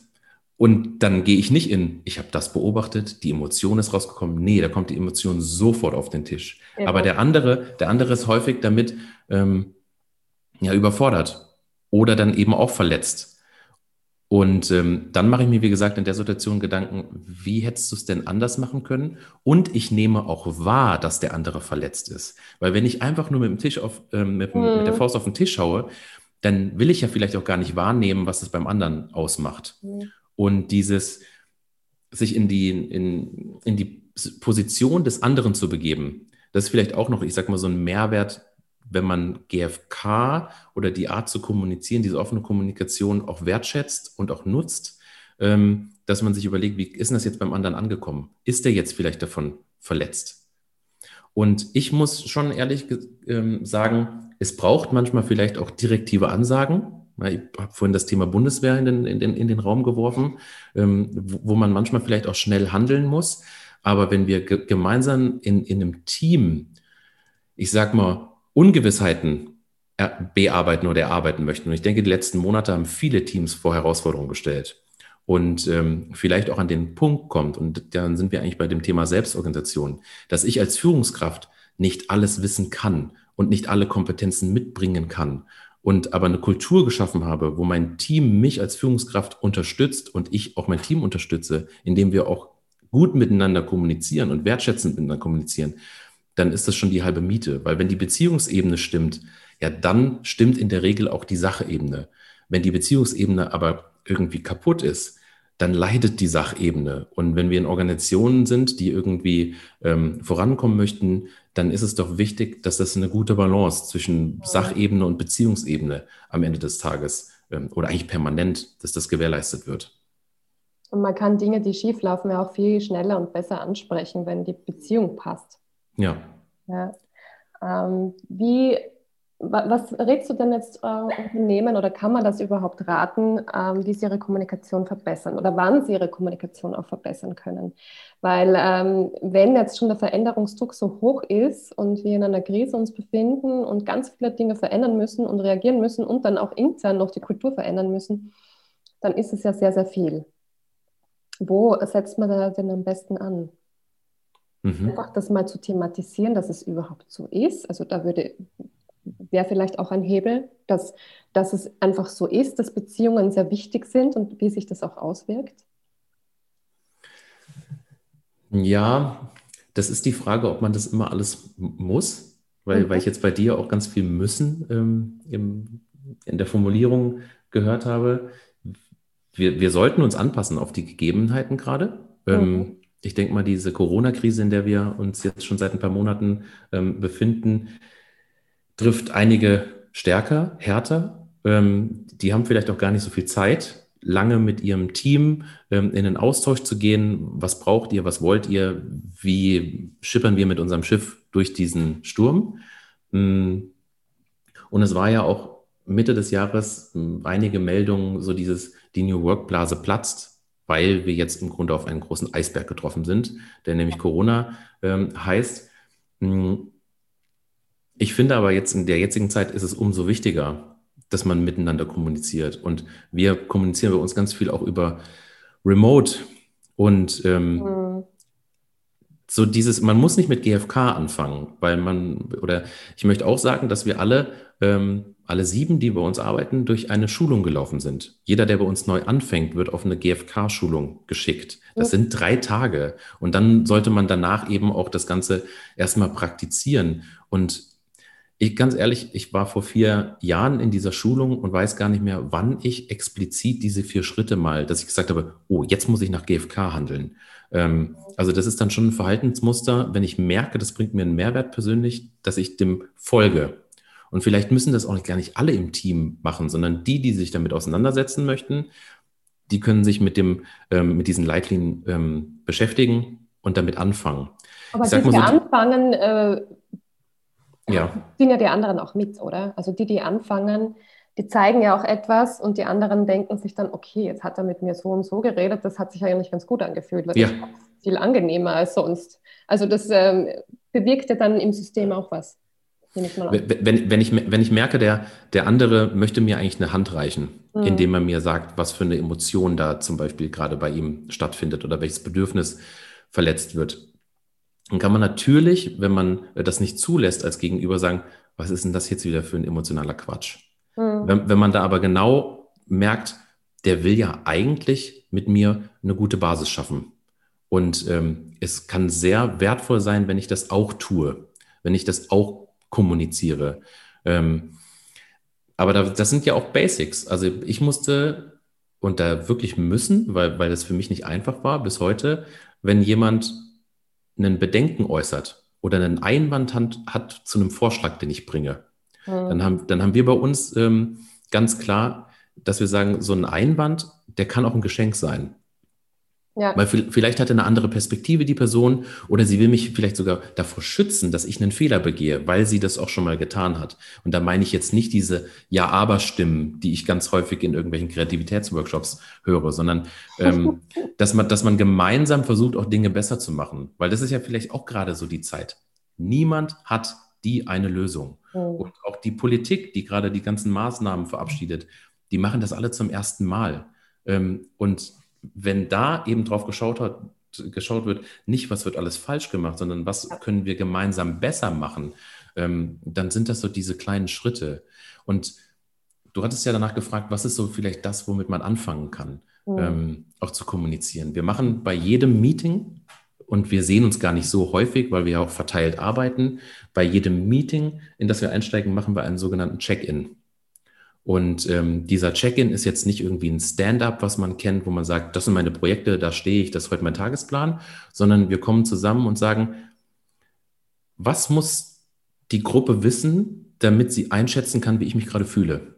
Und dann gehe ich nicht in, ich habe das beobachtet, die Emotion ist rausgekommen. Nee, da kommt die Emotion sofort auf den Tisch. Ja. Aber der andere, der andere ist häufig damit ähm, ja, überfordert oder dann eben auch verletzt. Und ähm, dann mache ich mir, wie gesagt, in der Situation Gedanken, wie hättest du es denn anders machen können? Und ich nehme auch wahr, dass der andere verletzt ist. Weil wenn ich einfach nur mit dem Tisch auf, ähm, mit, mhm. mit, der Faust auf den Tisch schaue, dann will ich ja vielleicht auch gar nicht wahrnehmen, was es beim anderen ausmacht. Mhm. Und dieses sich in die, in, in die Position des anderen zu begeben, das ist vielleicht auch noch, ich sag mal, so ein Mehrwert, wenn man GFK oder die Art zu kommunizieren, diese offene Kommunikation auch wertschätzt und auch nutzt, ähm, dass man sich überlegt, wie ist denn das jetzt beim anderen angekommen? Ist der jetzt vielleicht davon verletzt? Und ich muss schon ehrlich ähm, sagen, es braucht manchmal vielleicht auch direktive Ansagen. Ich habe vorhin das Thema Bundeswehr in den, in den, in den Raum geworfen, ähm, wo, man manchmal vielleicht auch schnell handeln muss. Aber wenn wir gemeinsam in, in einem Team, ich sag mal, Ungewissheiten bearbeiten oder erarbeiten möchten. Und ich denke, die letzten Monate haben viele Teams vor Herausforderungen gestellt und ähm, vielleicht auch an den Punkt kommt, und dann sind wir eigentlich bei dem Thema Selbstorganisation, dass ich als Führungskraft nicht alles wissen kann und nicht alle Kompetenzen mitbringen kann und aber eine Kultur geschaffen habe, wo mein Team mich als Führungskraft unterstützt und ich auch mein Team unterstütze, indem wir auch gut miteinander kommunizieren und wertschätzend miteinander kommunizieren, dann ist das schon die halbe Miete. Weil wenn die Beziehungsebene stimmt, ja, dann stimmt in der Regel auch die Sachebene. Wenn die Beziehungsebene aber irgendwie kaputt ist, dann leidet die Sachebene. Und wenn wir in Organisationen sind, die irgendwie ähm, vorankommen möchten, dann ist es doch wichtig, dass das eine gute Balance zwischen Sachebene und Beziehungsebene am Ende des Tages ähm, oder eigentlich permanent, dass das gewährleistet wird. Und man kann Dinge, die schief laufen, ja auch viel schneller und besser ansprechen, wenn die Beziehung passt. Ja. ja. Ähm, wie was rätst du denn jetzt äh, Unternehmen oder kann man das überhaupt raten, ähm, wie sie ihre Kommunikation verbessern oder wann sie ihre Kommunikation auch verbessern können? Weil ähm, wenn jetzt schon der Veränderungsdruck so hoch ist und wir in einer Krise uns befinden und ganz viele Dinge verändern müssen und reagieren müssen und dann auch intern noch die Kultur verändern müssen, dann ist es ja sehr, sehr viel. Wo setzt man da denn am besten an? Mhm. Einfach das mal zu thematisieren, dass es überhaupt so ist. Also da würde wäre vielleicht auch ein Hebel, dass, dass es einfach so ist, dass Beziehungen sehr wichtig sind und wie sich das auch auswirkt? Ja, das ist die Frage, ob man das immer alles muss, weil, mhm. weil ich jetzt bei dir auch ganz viel müssen ähm, im, in der Formulierung gehört habe. Wir, wir sollten uns anpassen auf die Gegebenheiten gerade. Ähm, mhm. ich denke mal, diese Corona-Krise, in der wir uns jetzt schon seit ein paar Monaten ähm, befinden, trifft einige stärker, härter. Ähm, die haben vielleicht auch gar nicht so viel Zeit, lange mit ihrem Team ähm, in den Austausch zu gehen. Was braucht ihr? Was wollt ihr? Wie schippern wir mit unserem Schiff durch diesen Sturm? Mm. Und es war ja auch Mitte des Jahres mm, einige Meldungen, so dieses, die New Work Blase platzt, weil wir jetzt im Grunde auf einen großen Eisberg getroffen sind, der nämlich Corona ähm, heißt. Mm. Ich finde aber jetzt in der jetzigen Zeit ist es umso wichtiger, dass man miteinander kommuniziert. Und wir kommunizieren bei uns ganz viel auch über Remote. Und ähm, mhm. so dieses, man muss nicht mit GFK anfangen, weil man, oder ich möchte auch sagen, dass wir alle, ähm, alle sieben, die bei uns arbeiten, durch eine Schulung gelaufen sind. Jeder, der bei uns neu anfängt, wird auf eine GFK-Schulung geschickt. Das sind drei Tage. Und dann sollte man danach eben auch das Ganze erstmal praktizieren. Und ich, ganz ehrlich, ich war vor vier Jahren in dieser Schulung und weiß gar nicht mehr, wann ich explizit diese vier Schritte mal, dass ich gesagt habe, oh, jetzt muss ich nach GFK handeln. Ähm, also das ist dann schon ein Verhaltensmuster, wenn ich merke, das bringt mir einen Mehrwert persönlich, dass ich dem folge. Und vielleicht müssen das auch nicht, gar nicht alle im Team machen, sondern die, die sich damit auseinandersetzen möchten, die können sich mit dem, ähm, mit diesen Leitlinien ähm, beschäftigen und damit anfangen. Aber ich die so, anfangen, äh ja. ziehen ja die anderen auch mit, oder? Also die, die anfangen, die zeigen ja auch etwas und die anderen denken sich dann, okay, jetzt hat er mit mir so und so geredet, das hat sich eigentlich ganz gut angefühlt, weil ja. viel angenehmer als sonst. Also das ähm, bewirkt ja dann im System auch was. Wenn, wenn, ich, wenn ich merke, der, der andere möchte mir eigentlich eine Hand reichen, mhm. indem er mir sagt, was für eine Emotion da zum Beispiel gerade bei ihm stattfindet oder welches Bedürfnis verletzt wird, dann kann man natürlich, wenn man das nicht zulässt als Gegenüber, sagen, was ist denn das jetzt wieder für ein emotionaler Quatsch? Mhm. Wenn, wenn man da aber genau merkt, der will ja eigentlich mit mir eine gute Basis schaffen. Und ähm, es kann sehr wertvoll sein, wenn ich das auch tue, wenn ich das auch kommuniziere. Ähm, aber da, das sind ja auch Basics. Also ich musste und da wirklich müssen, weil, weil das für mich nicht einfach war bis heute, wenn jemand einen Bedenken äußert oder einen Einwand hat, hat zu einem Vorschlag, den ich bringe, mhm. dann, haben, dann haben wir bei uns ähm, ganz klar, dass wir sagen, so ein Einwand, der kann auch ein Geschenk sein. Ja. Weil vielleicht hat er eine andere Perspektive, die Person, oder sie will mich vielleicht sogar davor schützen, dass ich einen Fehler begehe, weil sie das auch schon mal getan hat. Und da meine ich jetzt nicht diese Ja-Aber-Stimmen, die ich ganz häufig in irgendwelchen Kreativitätsworkshops höre, sondern ähm, dass, man, dass man gemeinsam versucht, auch Dinge besser zu machen. Weil das ist ja vielleicht auch gerade so die Zeit. Niemand hat die eine Lösung. Mhm. Und auch die Politik, die gerade die ganzen Maßnahmen verabschiedet, die machen das alle zum ersten Mal. Ähm, und wenn da eben drauf geschaut hat, geschaut wird, nicht, was wird alles falsch gemacht, sondern was können wir gemeinsam besser machen, ähm, dann sind das so diese kleinen Schritte. Und du hattest ja danach gefragt, was ist so vielleicht das, womit man anfangen kann, mhm. ähm, auch zu kommunizieren. Wir machen bei jedem Meeting, und wir sehen uns gar nicht so häufig, weil wir ja auch verteilt arbeiten, bei jedem Meeting, in das wir einsteigen, machen wir einen sogenannten Check-in. Und ähm, dieser Check-in ist jetzt nicht irgendwie ein Stand-up, was man kennt, wo man sagt, das sind meine Projekte, da stehe ich, das ist heute mein Tagesplan, sondern wir kommen zusammen und sagen, was muss die Gruppe wissen, damit sie einschätzen kann, wie ich mich gerade fühle?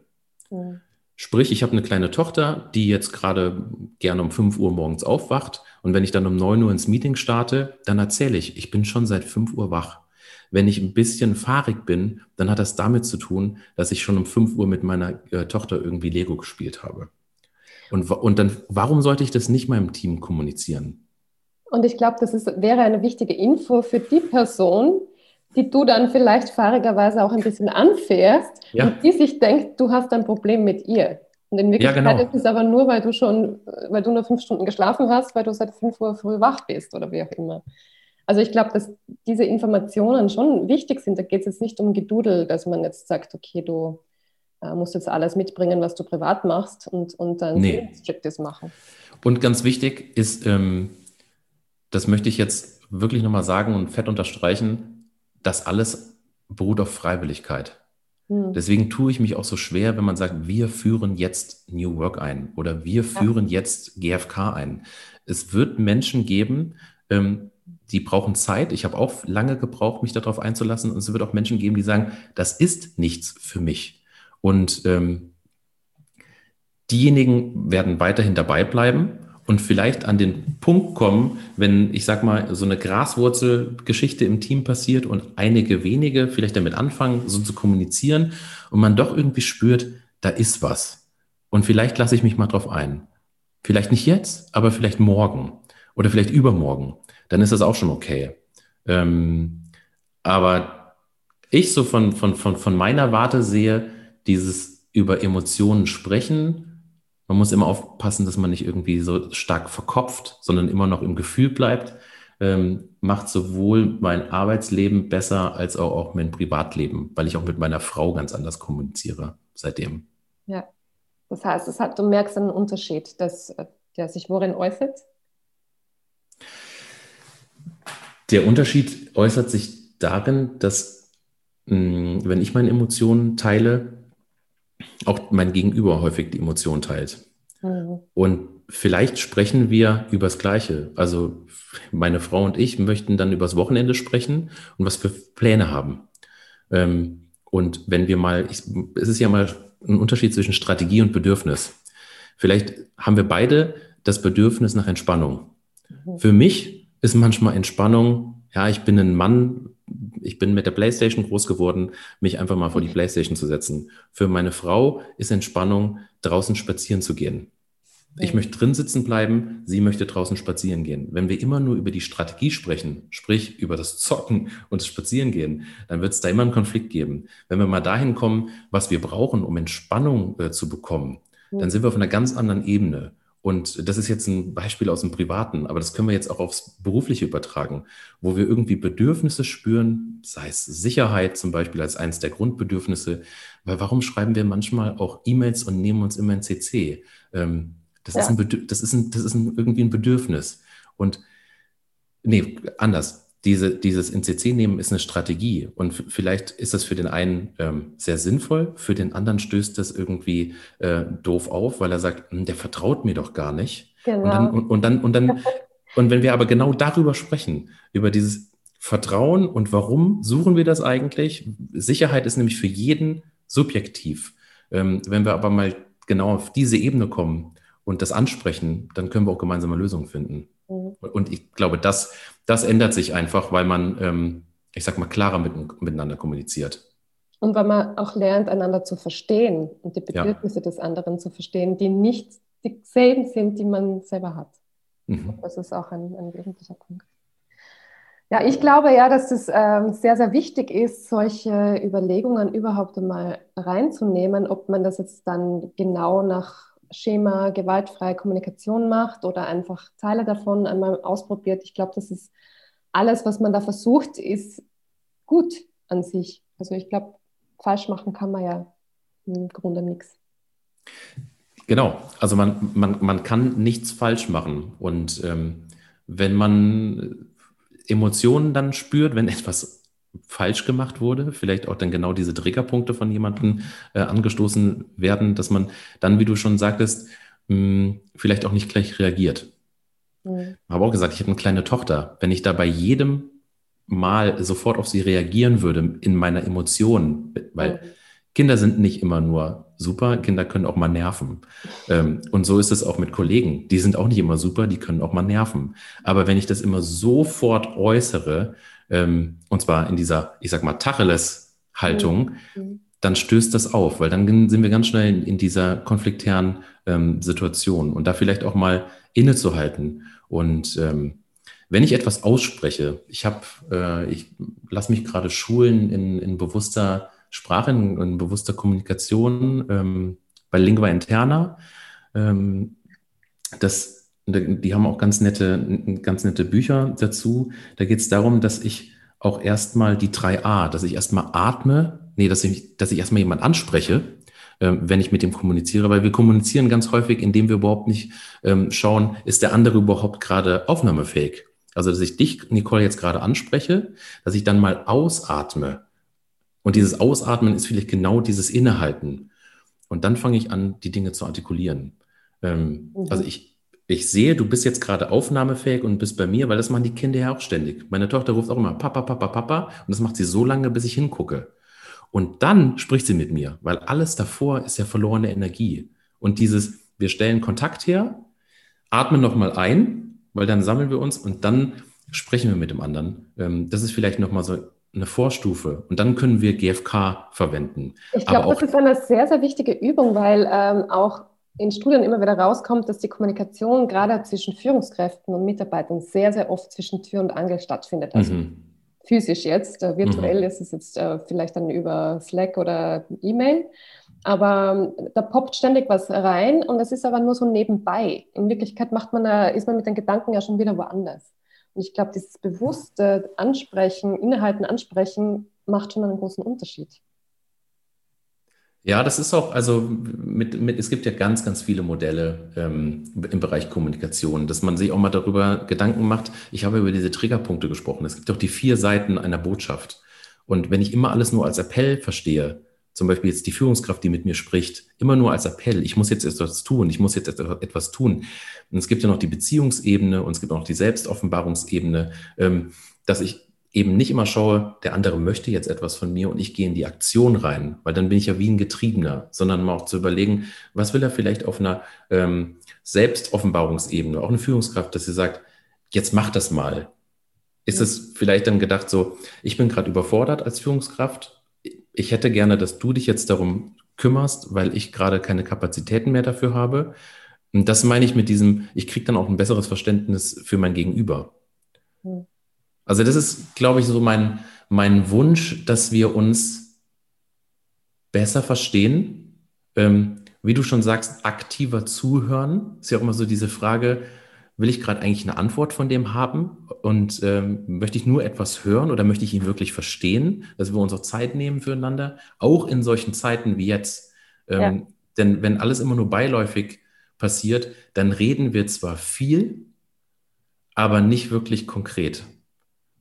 Ja. Sprich, ich habe eine kleine Tochter, die jetzt gerade gerne um 5 Uhr morgens aufwacht. Und wenn ich dann um 9 Uhr ins Meeting starte, dann erzähle ich, ich bin schon seit 5 Uhr wach. Wenn ich ein bisschen fahrig bin, dann hat das damit zu tun, dass ich schon um 5 Uhr mit meiner äh, Tochter irgendwie Lego gespielt habe. Und, und dann, warum sollte ich das nicht meinem Team kommunizieren? Und ich glaube, das ist, wäre eine wichtige Info für die Person, die du dann vielleicht fahrigerweise auch ein bisschen anfährst ja. und die sich denkt, du hast ein Problem mit ihr. Und in Wirklichkeit ja, genau. ist es aber nur, weil du schon, weil du nur fünf Stunden geschlafen hast, weil du seit fünf Uhr früh wach bist oder wie auch immer. Also ich glaube, dass diese Informationen schon wichtig sind. Da geht es jetzt nicht um Gedudel, dass man jetzt sagt, okay, du äh, musst jetzt alles mitbringen, was du privat machst und, und dann nee. Strictes machen. Und ganz wichtig ist, ähm, das möchte ich jetzt wirklich nochmal sagen und fett unterstreichen, das alles beruht auf Freiwilligkeit. Hm. Deswegen tue ich mich auch so schwer, wenn man sagt, wir führen jetzt New Work ein oder wir führen ja. jetzt GFK ein. Es wird Menschen geben, ähm, die brauchen Zeit. Ich habe auch lange gebraucht, mich darauf einzulassen. Und es wird auch Menschen geben, die sagen, das ist nichts für mich. Und ähm, diejenigen werden weiterhin dabei bleiben und vielleicht an den Punkt kommen, wenn, ich sag mal, so eine Graswurzelgeschichte im Team passiert und einige wenige vielleicht damit anfangen, so zu kommunizieren und man doch irgendwie spürt, da ist was. Und vielleicht lasse ich mich mal drauf ein. Vielleicht nicht jetzt, aber vielleicht morgen oder vielleicht übermorgen dann ist das auch schon okay. Ähm, aber ich so von, von, von, von meiner Warte sehe, dieses über Emotionen sprechen, man muss immer aufpassen, dass man nicht irgendwie so stark verkopft, sondern immer noch im Gefühl bleibt, ähm, macht sowohl mein Arbeitsleben besser als auch, auch mein Privatleben, weil ich auch mit meiner Frau ganz anders kommuniziere seitdem. Ja, das heißt, es hat, du merkst einen Unterschied, dass der sich worin äußert? Der Unterschied äußert sich darin, dass mh, wenn ich meine Emotionen teile, auch mein Gegenüber häufig die Emotionen teilt. Mhm. Und vielleicht sprechen wir über das Gleiche. Also meine Frau und ich möchten dann übers Wochenende sprechen und was für Pläne haben. Ähm, und wenn wir mal, ich, es ist ja mal ein Unterschied zwischen Strategie und Bedürfnis. Vielleicht haben wir beide das Bedürfnis nach Entspannung. Mhm. Für mich ist manchmal Entspannung. Ja, ich bin ein Mann, ich bin mit der Playstation groß geworden, mich einfach mal vor die Playstation zu setzen. Für meine Frau ist Entspannung, draußen spazieren zu gehen. Ich möchte drin sitzen bleiben, sie möchte draußen spazieren gehen. Wenn wir immer nur über die Strategie sprechen, sprich über das Zocken und das Spazierengehen, dann wird es da immer einen Konflikt geben. Wenn wir mal dahin kommen, was wir brauchen, um Entspannung äh, zu bekommen, dann sind wir auf einer ganz anderen Ebene. Und das ist jetzt ein Beispiel aus dem Privaten, aber das können wir jetzt auch aufs Berufliche übertragen, wo wir irgendwie Bedürfnisse spüren, sei es Sicherheit zum Beispiel als eines der Grundbedürfnisse. Weil warum schreiben wir manchmal auch E-Mails und nehmen uns immer ein CC? Ähm, das, ja. ist ein das, ist ein, das ist ein, irgendwie ein Bedürfnis. Und nee, anders. Diese, dieses NCC nehmen ist eine Strategie und vielleicht ist das für den einen ähm, sehr sinnvoll, für den anderen stößt das irgendwie äh, doof auf, weil er sagt, hm, der vertraut mir doch gar nicht. Genau. Und dann, und, und dann, und dann, und wenn wir aber genau darüber sprechen, über dieses Vertrauen und warum suchen wir das eigentlich? Sicherheit ist nämlich für jeden subjektiv. Ähm, wenn wir aber mal genau auf diese Ebene kommen und das ansprechen, dann können wir auch gemeinsame Lösungen finden. Mhm. Und ich glaube, das, das ändert sich einfach, weil man, ähm, ich sag mal, klarer mit, miteinander kommuniziert. Und weil man auch lernt, einander zu verstehen und die Bedürfnisse ja. des anderen zu verstehen, die nicht dieselben sind, die man selber hat. Mhm. Das ist auch ein, ein wesentlicher Punkt. Ja, ich glaube ja, dass es ähm, sehr, sehr wichtig ist, solche Überlegungen überhaupt einmal reinzunehmen, ob man das jetzt dann genau nach Schema gewaltfreie Kommunikation macht oder einfach Teile davon einmal ausprobiert. Ich glaube, das ist alles, was man da versucht, ist gut an sich. Also ich glaube, falsch machen kann man ja im Grunde nichts. Genau, also man, man, man kann nichts falsch machen. Und ähm, wenn man Emotionen dann spürt, wenn etwas falsch gemacht wurde, vielleicht auch dann genau diese Triggerpunkte von jemandem äh, angestoßen werden, dass man dann, wie du schon sagtest, mh, hm, vielleicht auch nicht gleich reagiert. Mhm. Ich habe auch gesagt, ich habe eine kleine Tochter. Wenn ich da bei jedem Mal sofort auf sie reagieren würde in meiner Emotion, weil mhm. Kinder sind nicht immer nur super, Kinder können auch mal nerven. Ähm, und so ist es auch mit Kollegen. Die sind auch nicht immer super, die können auch mal nerven. Aber wenn ich das immer sofort äußere, ähm, und zwar in dieser, ich sag mal, Tacheles-Haltung, mhm. dann stößt das auf, weil dann sind wir ganz schnell in, in dieser konfliktären ähm, Situation und da vielleicht auch mal innezuhalten. Und ähm, wenn ich etwas ausspreche, ich habe, äh, ich lasse mich gerade schulen in, in bewusster Sprache, in, in bewusster Kommunikation ähm, bei Lingua Interna. Ähm, das die haben auch ganz nette, ganz nette Bücher dazu. Da geht es darum, dass ich auch erstmal die 3a, dass ich erstmal atme, nee, dass ich, dass ich erstmal jemand anspreche, äh, wenn ich mit dem kommuniziere, weil wir kommunizieren ganz häufig, indem wir überhaupt nicht ähm, schauen, ist der andere überhaupt gerade aufnahmefähig. Also, dass ich dich, Nicole, jetzt gerade anspreche, dass ich dann mal ausatme. Und dieses Ausatmen ist vielleicht genau dieses Innehalten. Und dann fange ich an, die Dinge zu artikulieren. Ähm, mhm. Also ich, ich sehe, du bist jetzt gerade aufnahmefähig und bist bei mir, weil das machen die Kinder ja auch ständig. Meine Tochter ruft auch immer Papa, Papa, Papa und das macht sie so lange, bis ich hingucke. Und dann spricht sie mit mir, weil alles davor ist ja verlorene Energie. Und dieses, wir stellen Kontakt her, atmen nochmal ein, weil dann sammeln wir uns und dann sprechen wir mit dem anderen. Ähm, das ist vielleicht nochmal so eine Vorstufe und dann können wir GFK verwenden. Ich glaube, das ist eine sehr, sehr wichtige Übung, weil ähm, auch in Studien immer wieder rauskommt, dass die Kommunikation gerade zwischen Führungskräften und Mitarbeitern sehr, sehr oft zwischen Tür und Angel stattfindet. Also mhm. physisch jetzt, äh, virtuell mhm. ist es jetzt äh, vielleicht dann über Slack oder E-Mail. Aber ähm, da poppt ständig was rein und es ist aber nur so nebenbei. In Wirklichkeit macht man, äh, ist man mit den Gedanken ja schon wieder woanders. Und ich glaube, dieses bewusste Ansprechen, Innehalten, Ansprechen macht schon einen großen Unterschied. Ja, das ist auch, also mit, mit, es gibt ja ganz, ganz viele Modelle ähm, im Bereich Kommunikation, dass man sich auch mal darüber Gedanken macht. Ich habe über diese Triggerpunkte gesprochen. Es gibt doch die vier Seiten einer Botschaft. Und wenn ich immer alles nur als Appell verstehe, zum Beispiel jetzt die Führungskraft, die mit mir spricht, immer nur als Appell, ich muss jetzt etwas tun, ich muss jetzt etwas tun. Und es gibt ja noch die Beziehungsebene und es gibt auch noch die Selbstoffenbarungsebene, ähm, dass ich eben nicht immer schaue, der andere möchte jetzt etwas von mir und ich gehe in die Aktion rein, weil dann bin ich ja wie ein Getriebener, sondern mal auch zu überlegen, was will er vielleicht auf einer ähm, Selbstoffenbarungsebene, auch eine Führungskraft, dass sie sagt, jetzt mach das mal. Ist es vielleicht dann gedacht so, ich bin gerade überfordert als Führungskraft, ich hätte gerne, dass du dich jetzt darum kümmerst, weil ich gerade keine Kapazitäten mehr dafür habe. Und das meine ich mit diesem, ich kriege dann auch ein besseres Verständnis für mein Gegenüber. Hm. Also das ist, glaube ich, so mein, mein Wunsch, dass wir uns besser verstehen. Ähm, wie du schon sagst, aktiver zuhören. Ist ja auch immer so diese Frage, will ich gerade eigentlich eine Antwort von dem haben und ähm, möchte ich nur etwas hören oder möchte ich ihn wirklich verstehen, dass wir uns auch Zeit nehmen füreinander, auch in solchen Zeiten wie jetzt. Ähm, ja. Denn wenn alles immer nur beiläufig passiert, dann reden wir zwar viel, aber nicht wirklich konkret.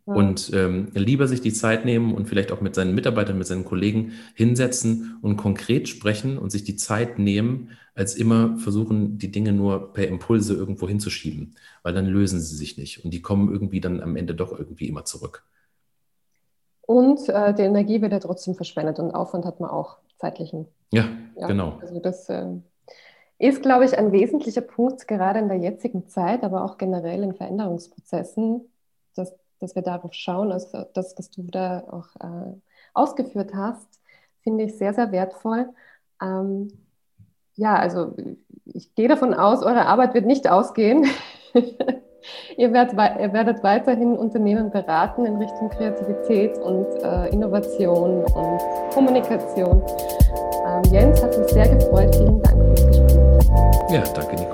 Mhm. Und ähm, lieber sich die Zeit nehmen und vielleicht auch mit seinen Mitarbeitern, mit seinen Kollegen hinsetzen und konkret sprechen und sich die Zeit nehmen, als immer versuchen, die Dinge nur per Impulse irgendwo hinzuschieben, weil dann lösen sie sich nicht und die kommen irgendwie dann am Ende doch irgendwie immer zurück. Und äh, die Energie wird ja trotzdem verschwendet und Aufwand hat man auch zeitlichen. Ja, ja genau. Also das äh, ist, glaube ich, ein wesentlicher Punkt, gerade in der jetzigen Zeit, aber auch generell in Veränderungsprozessen, dass dass wir darauf schauen, also das, was du da auch äh, ausgeführt hast, finde ich sehr, sehr wertvoll. Ähm, ja, also ich gehe davon aus, eure Arbeit wird nicht ausgehen. ihr, werdet, ihr, werdet, weiterhin Unternehmen beraten in Richtung Kreativität und äh, Innovation und Kommunikation. Ähm, Jens hat mich sehr gefreut. Vielen Dank fürs Gespräch. Ja, danke, Nicole.